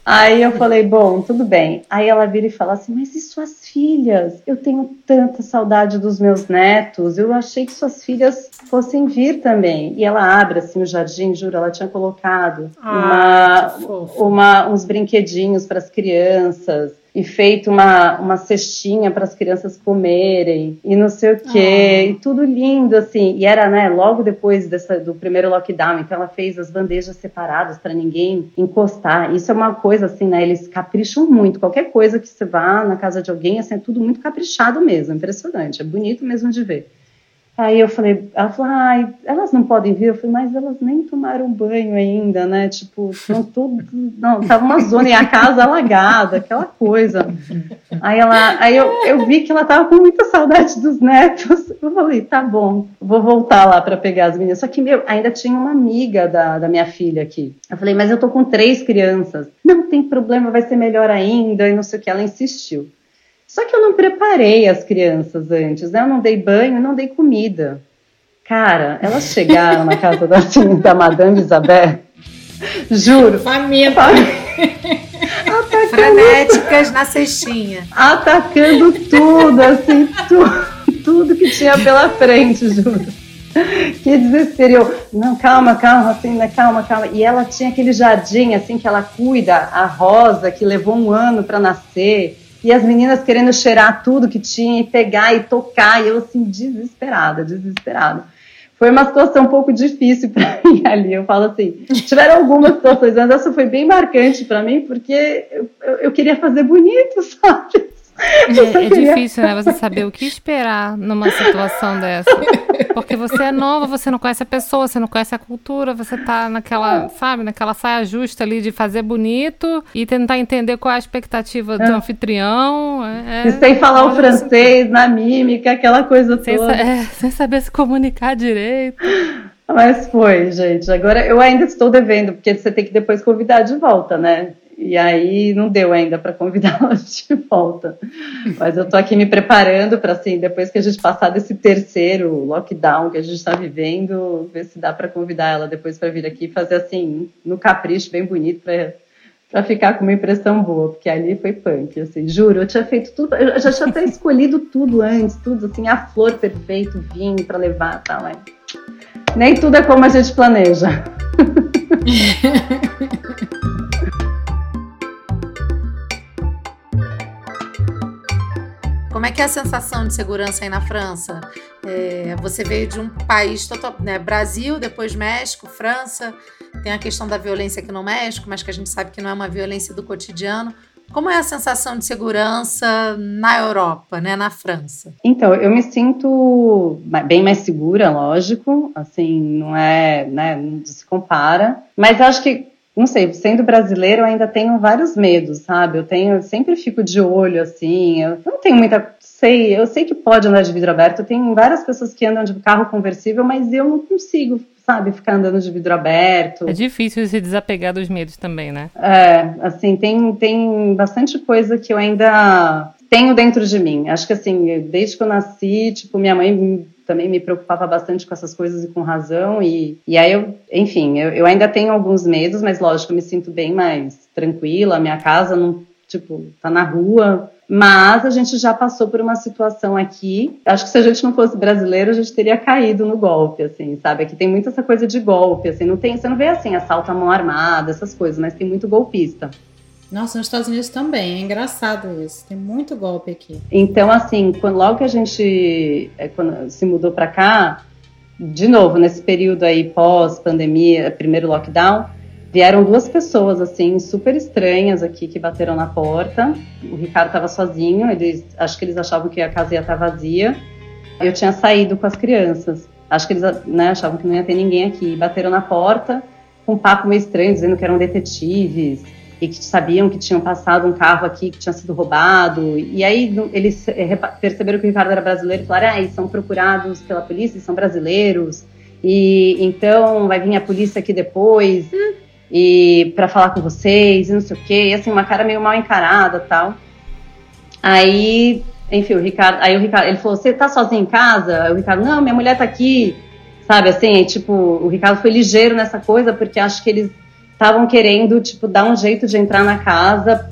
Speaker 4: Aí eu falei, bom, tudo bem. Aí ela vira e fala assim, mas e suas filhas? Eu tenho tanta saudade dos meus netos. Eu achei que suas filhas fossem vir também. E ela abre assim o jardim, juro, ela tinha colocado ah, uma, uma, uns brinquedinhos para as crianças e feito uma, uma cestinha para as crianças comerem e não sei o quê, ah. e tudo lindo assim. E era, né, logo depois dessa, do primeiro lockdown, então ela fez as bandejas separadas para ninguém encostar. Isso é uma coisa assim, né, eles capricham muito. Qualquer coisa que você vá na casa de alguém, assim, é tudo muito caprichado mesmo, impressionante, é bonito mesmo de ver. Aí eu falei, ela falou, ai, elas não podem vir. Eu falei, mas elas nem tomaram banho ainda, né? Tipo, estão tudo. Não, tava uma zona e a casa alagada, aquela coisa. Aí ela, aí eu, eu vi que ela tava com muita saudade dos netos. Eu falei, tá bom, vou voltar lá para pegar as meninas. Só que, meu, ainda tinha uma amiga da, da minha filha aqui. Eu falei, mas eu tô com três crianças. Não tem problema, vai ser melhor ainda. E não sei o que. Ela insistiu. Só que eu não preparei as crianças antes, né? Eu não dei banho, não dei comida. Cara, elas chegaram na casa da, [laughs] da Madame Isabel, juro.
Speaker 1: Família.
Speaker 3: Frenéticas na cestinha.
Speaker 4: Atacando tudo, assim, tudo, tudo que tinha pela frente, juro. Que desespero. Eu, não, calma, calma, assim, né, calma, calma. E ela tinha aquele jardim, assim, que ela cuida, a rosa, que levou um ano para nascer e as meninas querendo cheirar tudo que tinha e pegar e tocar, e eu assim, desesperada, desesperada. Foi uma situação um pouco difícil [laughs] para mim ali. Eu falo assim, tiveram algumas situações, mas essa foi bem marcante para mim, porque eu, eu, queria fazer bonito, [laughs] sabe?
Speaker 2: É, é, difícil, né? Você saber o que [laughs] esperar numa situação dessa. Porque você é nova, você não conhece a pessoa, você não conhece a cultura, você tá naquela, sabe, naquela saia justa ali de fazer bonito e tentar entender qual é a expectativa do é. anfitrião.
Speaker 4: É, e sem falar o francês, na mímica, aquela coisa
Speaker 2: sem
Speaker 4: toda.
Speaker 2: É, sem saber se comunicar direito.
Speaker 4: Mas foi, gente. Agora eu ainda estou devendo, porque você tem que depois convidar de volta, né? E aí não deu ainda para convidá-la de volta. Mas eu estou aqui me preparando para, assim, depois que a gente passar desse terceiro lockdown que a gente está vivendo, ver se dá para convidar ela depois para vir aqui e fazer, assim, no capricho, bem bonito, para ficar com uma impressão boa, porque ali foi punk, assim, juro, eu tinha feito tudo, eu já tinha até escolhido tudo antes, tudo, assim, a flor perfeito, vinho para levar, tal, tá, Nem tudo é como a gente planeja. [laughs]
Speaker 3: Como é que é a sensação de segurança aí na França? É, você veio de um país total, né, Brasil, depois México, França. Tem a questão da violência aqui no México, mas que a gente sabe que não é uma violência do cotidiano. Como é a sensação de segurança na Europa, né, na França?
Speaker 4: Então, eu me sinto bem mais segura, lógico, assim, não é, né, não se compara, mas acho que não sei, sendo brasileiro eu ainda tenho vários medos, sabe? Eu tenho, eu sempre fico de olho assim, eu não tenho muita sei, eu sei que pode andar de vidro aberto, tem várias pessoas que andam de carro conversível, mas eu não consigo, sabe, ficar andando de vidro aberto.
Speaker 2: É difícil se desapegar dos medos também, né?
Speaker 4: É, assim, tem, tem bastante coisa que eu ainda tenho dentro de mim. Acho que assim, desde que eu nasci, tipo, minha mãe também me preocupava bastante com essas coisas e com razão. E, e aí eu, enfim, eu, eu ainda tenho alguns medos, mas lógico, eu me sinto bem mais tranquila. Minha casa não, tipo, tá na rua. Mas a gente já passou por uma situação aqui. Acho que se a gente não fosse brasileiro, a gente teria caído no golpe, assim, sabe? Aqui tem muito essa coisa de golpe, assim, não tem, você não vê assim assalto à mão armada, essas coisas, mas tem muito golpista.
Speaker 1: Nossa, nos Estados Unidos também, é engraçado isso. Tem muito golpe aqui.
Speaker 4: Então, assim, quando, logo que a gente é, se mudou para cá, de novo, nesse período aí pós-pandemia, primeiro lockdown, vieram duas pessoas, assim, super estranhas aqui que bateram na porta. O Ricardo estava sozinho, eles, acho que eles achavam que a casa ia estar tá vazia. Eu tinha saído com as crianças. Acho que eles né, achavam que não ia ter ninguém aqui. Bateram na porta com um papo meio estranho, dizendo que eram detetives e que sabiam que tinham passado um carro aqui que tinha sido roubado. E aí eles perceberam que o Ricardo era brasileiro e falaram: ah, eles são procurados pela polícia, são brasileiros. E então vai vir a polícia aqui depois hum. E para falar com vocês e não sei o quê. E assim, uma cara meio mal encarada tal. Aí, enfim, o Ricardo, aí o Ricardo, ele falou: "Você tá sozinho em casa?" Aí o Ricardo: "Não, minha mulher tá aqui." Sabe assim, aí, tipo, o Ricardo foi ligeiro nessa coisa porque acho que eles estavam querendo, tipo, dar um jeito de entrar na casa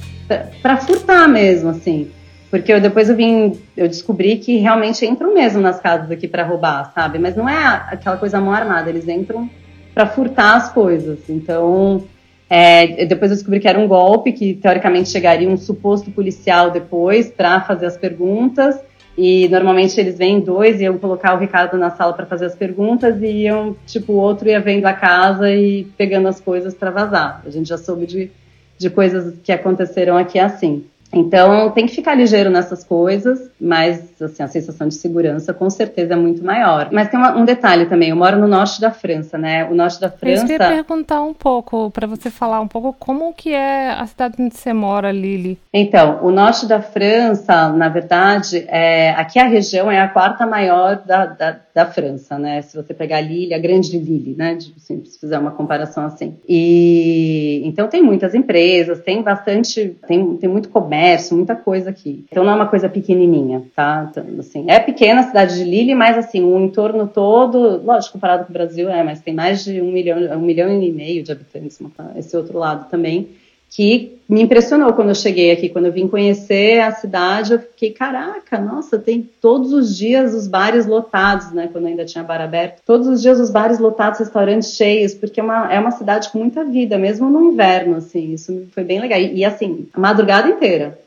Speaker 4: para furtar mesmo, assim. Porque eu, depois eu vim, eu descobri que realmente entram mesmo nas casas aqui para roubar, sabe? Mas não é aquela coisa mão armada, eles entram para furtar as coisas. Então, é, depois eu descobri que era um golpe, que teoricamente chegaria um suposto policial depois para fazer as perguntas. E normalmente eles vêm dois e iam colocar o Ricardo na sala para fazer as perguntas e iam, tipo, o outro ia vendo a casa e pegando as coisas para vazar. A gente já soube de, de coisas que aconteceram aqui assim. Então, tem que ficar ligeiro nessas coisas, mas assim, a sensação de segurança com certeza é muito maior. Mas tem uma, um detalhe também, eu moro no norte da França, né? O norte da França...
Speaker 2: Eu queria perguntar um pouco, para você falar um pouco como que é a cidade onde você mora, Lili.
Speaker 4: Então, o norte da França, na verdade, é, aqui a região é a quarta maior da, da, da França, né? Se você pegar Lille, a grande Lille, né? Assim, se fizer uma comparação assim. E então tem muitas empresas, tem bastante, tem, tem muito comércio, comércio, muita coisa aqui. Então não é uma coisa pequenininha, tá? Então, assim, é pequena a cidade de Lille, mas assim, o entorno todo, lógico, comparado com o Brasil é, mas tem mais de um milhão, um milhão e meio de habitantes, esse outro lado também que me impressionou quando eu cheguei aqui, quando eu vim conhecer a cidade, eu fiquei, caraca, nossa, tem todos os dias os bares lotados, né, quando ainda tinha bar aberto, todos os dias os bares lotados, restaurantes cheios, porque é uma, é uma cidade com muita vida, mesmo no inverno, assim, isso foi bem legal, e, e assim, a madrugada inteira,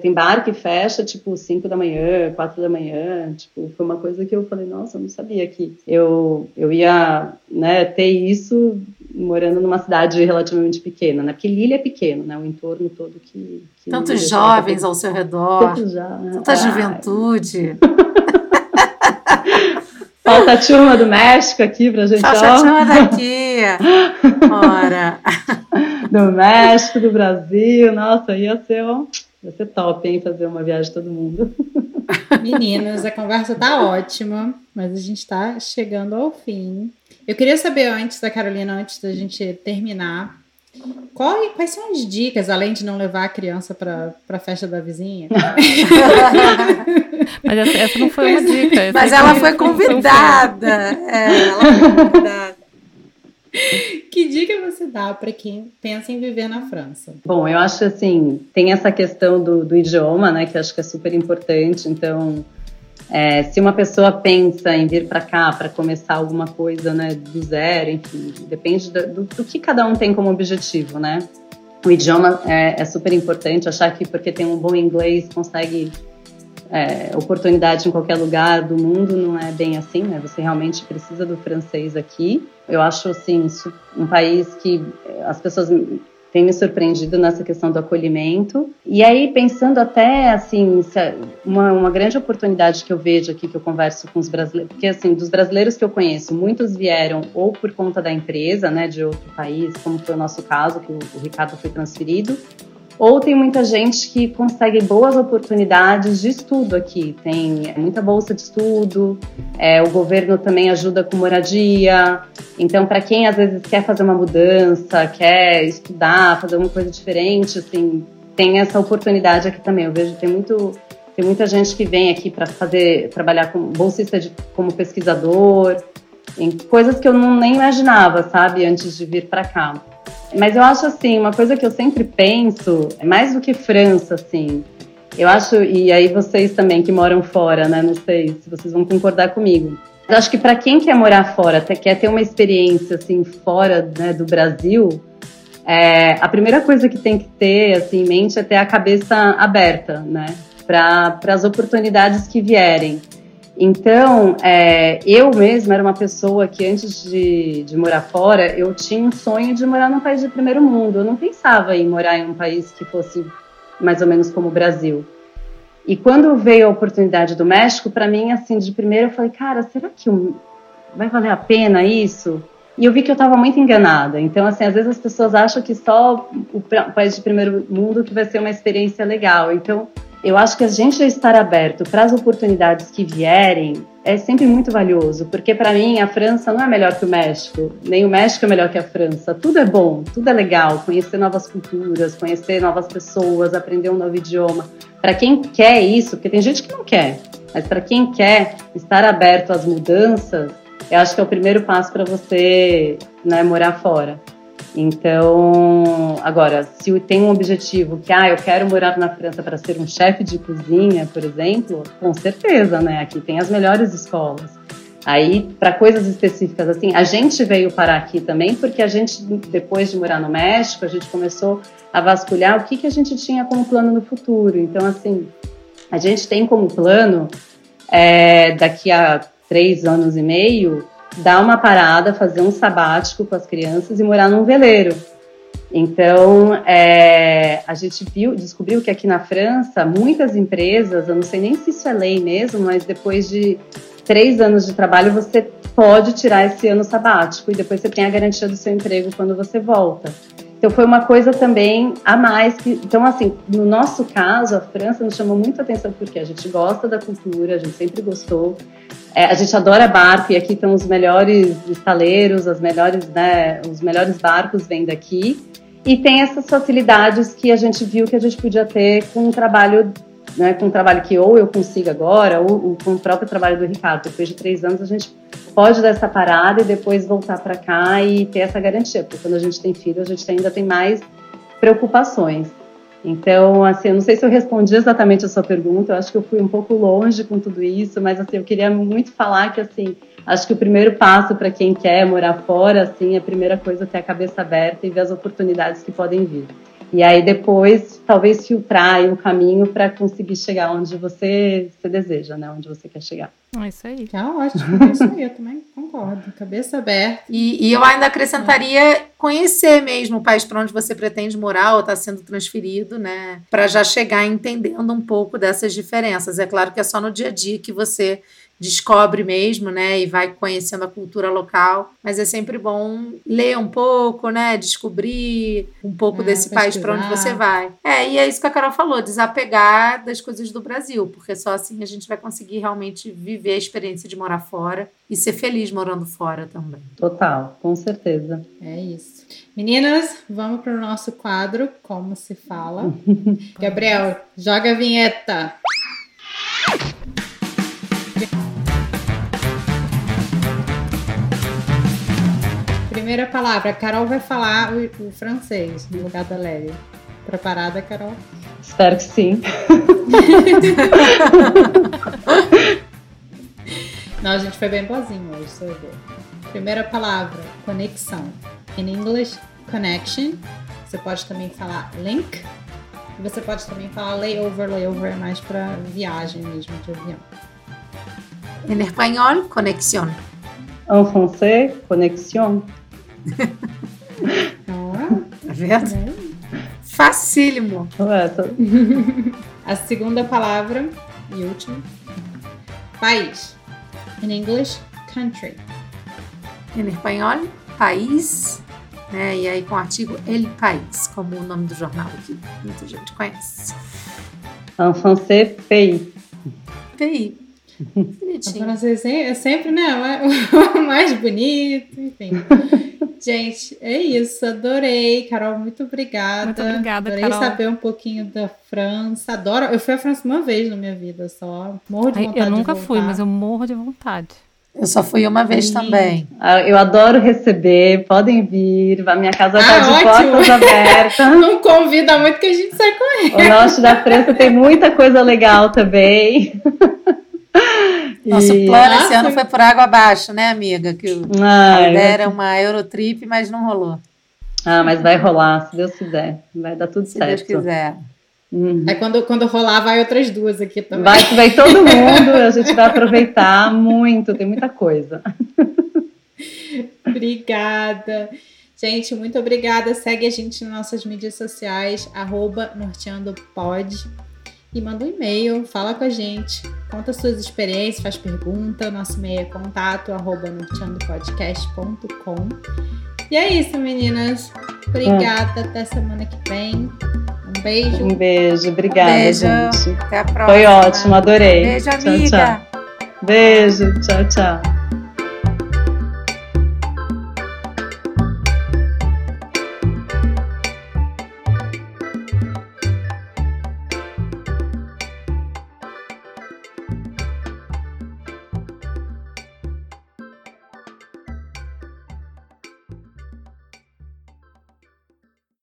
Speaker 4: tem bar que fecha, tipo, 5 da manhã, 4 da manhã, tipo, foi uma coisa que eu falei, nossa, eu não sabia que eu, eu ia, né, ter isso morando numa cidade relativamente pequena, né? Porque Lille é pequeno, né? O entorno todo que... que
Speaker 3: Tantos jovens ao seu redor, já, tanta ah, juventude. [laughs]
Speaker 4: Falta a turma do México aqui pra gente,
Speaker 3: Falta ó. a turma daqui. [laughs] Ora.
Speaker 4: Do México, do Brasil. Nossa, ia ser, ó, ia ser top, hein? Fazer uma viagem todo mundo.
Speaker 1: Meninas, a conversa tá ótima, mas a gente tá chegando ao fim. Eu queria saber antes da Carolina, antes da gente terminar, qual, quais são as dicas, além de não levar a criança para a festa da vizinha? [laughs]
Speaker 2: Mas essa, essa, não foi uma dica.
Speaker 3: Mas ela foi convidada. É, ela foi convidada.
Speaker 1: Que dica você dá para quem pensa em viver na França?
Speaker 4: Bom, eu acho assim, tem essa questão do, do idioma, né, que eu acho que é super importante. Então, é, se uma pessoa pensa em vir para cá para começar alguma coisa né, do zero, enfim, depende do, do, que cada um tem como objetivo, né? O idioma é, é, super importante, achar que porque tem um bom inglês consegue é, oportunidade em qualquer lugar do mundo não é bem assim, né? Você realmente precisa do francês aqui. Eu acho, assim, um país que as pessoas têm me surpreendido nessa questão do acolhimento. E aí, pensando até, assim, uma, uma grande oportunidade que eu vejo aqui, que eu converso com os brasileiros, porque, assim, dos brasileiros que eu conheço, muitos vieram ou por conta da empresa, né, de outro país, como foi o nosso caso, que o, o Ricardo foi transferido, ou tem muita gente que consegue boas oportunidades de estudo aqui. Tem muita bolsa de estudo, é, o governo também ajuda com moradia. Então, para quem às vezes quer fazer uma mudança, quer estudar, fazer uma coisa diferente, assim, tem essa oportunidade aqui também. Eu vejo que tem muito tem muita gente que vem aqui para fazer trabalhar como bolsista de, como pesquisador, em coisas que eu não nem imaginava, sabe, antes de vir para cá. Mas eu acho assim, uma coisa que eu sempre penso, é mais do que França, assim. Eu acho, e aí vocês também que moram fora, né? Não sei se vocês vão concordar comigo. Eu acho que para quem quer morar fora, quer ter uma experiência assim fora né, do Brasil, é, a primeira coisa que tem que ter assim, em mente é ter a cabeça aberta, né? Para as oportunidades que vierem. Então, é, eu mesma era uma pessoa que antes de, de, morar fora, eu tinha um sonho de morar num país de primeiro mundo. Eu não pensava em morar em um país que fosse mais ou menos como o Brasil. E quando veio a oportunidade do México, para mim, assim, de primeiro eu falei, cara, será que vai valer a pena isso? E eu vi que eu estava muito enganada. Então, assim, às vezes as pessoas acham que só o país de primeiro mundo que vai ser uma experiência legal. Então, eu acho que a gente estar aberto para as oportunidades que vierem é sempre muito valioso, porque para mim a França não é melhor que o México, nem o México é melhor que a França. Tudo é bom, tudo é legal, conhecer novas culturas, conhecer novas pessoas, aprender um novo idioma. Para quem quer isso, porque tem gente que não quer, mas para quem quer estar aberto às mudanças, eu acho que é o primeiro passo para você né, morar fora. Então, agora, se tem um objetivo que, ah, eu quero morar na França para ser um chefe de cozinha, por exemplo, com certeza, né? Aqui tem as melhores escolas. Aí, para coisas específicas assim, a gente veio parar aqui também porque a gente, depois de morar no México, a gente começou a vasculhar o que, que a gente tinha como plano no futuro. Então, assim, a gente tem como plano, é, daqui a três anos e meio, dar uma parada, fazer um sabático com as crianças e morar num veleiro. Então, é, a gente viu, descobriu que aqui na França, muitas empresas, eu não sei nem se isso é lei mesmo, mas depois de três anos de trabalho, você pode tirar esse ano sabático e depois você tem a garantia do seu emprego quando você volta. Então foi uma coisa também a mais que, então assim, no nosso caso, a França nos chamou muito atenção porque a gente gosta da cultura, a gente sempre gostou. É, a gente adora barco e aqui estão os melhores estaleiros, as melhores, né, os melhores barcos vêm daqui. E tem essas facilidades que a gente viu que a gente podia ter com um trabalho né, com um trabalho que ou eu consigo agora, ou, ou, com o próprio trabalho do Ricardo. Depois de três anos, a gente pode dar essa parada e depois voltar para cá e ter essa garantia, porque quando a gente tem filho, a gente ainda tem mais preocupações. Então, assim, eu não sei se eu respondi exatamente a sua pergunta, eu acho que eu fui um pouco longe com tudo isso, mas assim, eu queria muito falar que assim, acho que o primeiro passo para quem quer morar fora, assim, a primeira coisa é ter a cabeça aberta e ver as oportunidades que podem vir. E aí depois, talvez filtrar o caminho para conseguir chegar onde você, você deseja, né? Onde você quer chegar.
Speaker 2: É isso aí.
Speaker 1: Tá ótimo, é isso aí, eu também concordo. Cabeça aberta.
Speaker 3: E, e eu ainda acrescentaria conhecer mesmo o país para onde você pretende morar ou está sendo transferido, né? Para já chegar entendendo um pouco dessas diferenças. É claro que é só no dia a dia que você descobre mesmo, né, e vai conhecendo a cultura local, mas é sempre bom ler um pouco, né, descobrir um pouco é, desse país para onde você vai. É, e é isso que a Carol falou, desapegar das coisas do Brasil, porque só assim a gente vai conseguir realmente viver a experiência de morar fora e ser feliz morando fora também.
Speaker 4: Total, com certeza.
Speaker 1: É isso. Meninas, vamos para o nosso quadro, como se fala. [laughs] Gabriel, joga a vinheta. Primeira palavra, a Carol vai falar o, o francês no lugar da Lélia. Preparada, Carol?
Speaker 4: Espero que sim. [laughs]
Speaker 1: Não, a gente foi bem boazinho hoje, você vai ver. Primeira palavra, conexão. In English, connection. Você pode também falar link. Você pode também falar layover, layover é mais para viagem mesmo de avião.
Speaker 3: Em espanhol, conexión.
Speaker 4: En français, connexion.
Speaker 3: Tá vendo? Facílimo.
Speaker 4: Tô-
Speaker 1: A segunda palavra e última. País. In English, country.
Speaker 3: Em espanhol, país. Né? E aí com o artigo El País, como o nome do jornal aqui. Muita gente conhece.
Speaker 4: En français, pays.
Speaker 1: O
Speaker 3: Bonitinho.
Speaker 1: francês é é sempre, né, o mais [laughs] bonito, enfim. Gente, é isso. Adorei. Carol, muito obrigada.
Speaker 2: Muito obrigada,
Speaker 1: Adorei
Speaker 2: Carol.
Speaker 1: saber um pouquinho da França. Adoro. Eu fui à França uma vez na minha vida só. Morro de vontade
Speaker 2: eu nunca
Speaker 1: de
Speaker 2: fui, mas eu morro de vontade.
Speaker 3: Eu só fui uma vez
Speaker 1: Lindo.
Speaker 3: também.
Speaker 4: Ah, Eu adoro receber, podem vir. A minha casa
Speaker 1: Ah,
Speaker 4: está de
Speaker 1: ótimo.
Speaker 4: portas abertas. [laughs]
Speaker 1: Não convida muito que a gente sai com
Speaker 4: O norte da França tem muita coisa legal também. [laughs]
Speaker 3: Nosso
Speaker 4: E-
Speaker 3: plano
Speaker 1: Ah,
Speaker 3: esse ano foi- por água abaixo, né, amiga? Que o- a
Speaker 4: Ai,
Speaker 3: ideia era uma Eurotrip, mas não rolou.
Speaker 4: Ah, mas vai rolar, se Deus quiser. Vai dar tudo
Speaker 3: Se
Speaker 4: certo.
Speaker 3: Deus quiser.
Speaker 4: Uhum.
Speaker 1: Aí quando, quando rolar, vai outras duas aqui também.
Speaker 4: Vai, vai todo mundo, a gente vai aproveitar muito, tem muita coisa. [laughs]
Speaker 1: Obrigada. Gente, muito obrigada. Segue a gente nas nossas mídias sociais, arroba norteandopod. E manda um e-mail, fala com a gente, conta suas experiências, faz pergunta. Nosso e-mail é contato, arroba norteandopodcast.com. E é isso, meninas. Obrigada. Até semana que vem. Um beijo.
Speaker 4: Um beijo, obrigada,
Speaker 3: Beijo.
Speaker 4: gente.
Speaker 3: Até a próxima.
Speaker 4: Foi ótimo, adorei.
Speaker 3: Beijo,
Speaker 4: Tchau,
Speaker 3: amiga.
Speaker 4: tchau. Beijo, tchau, tchau.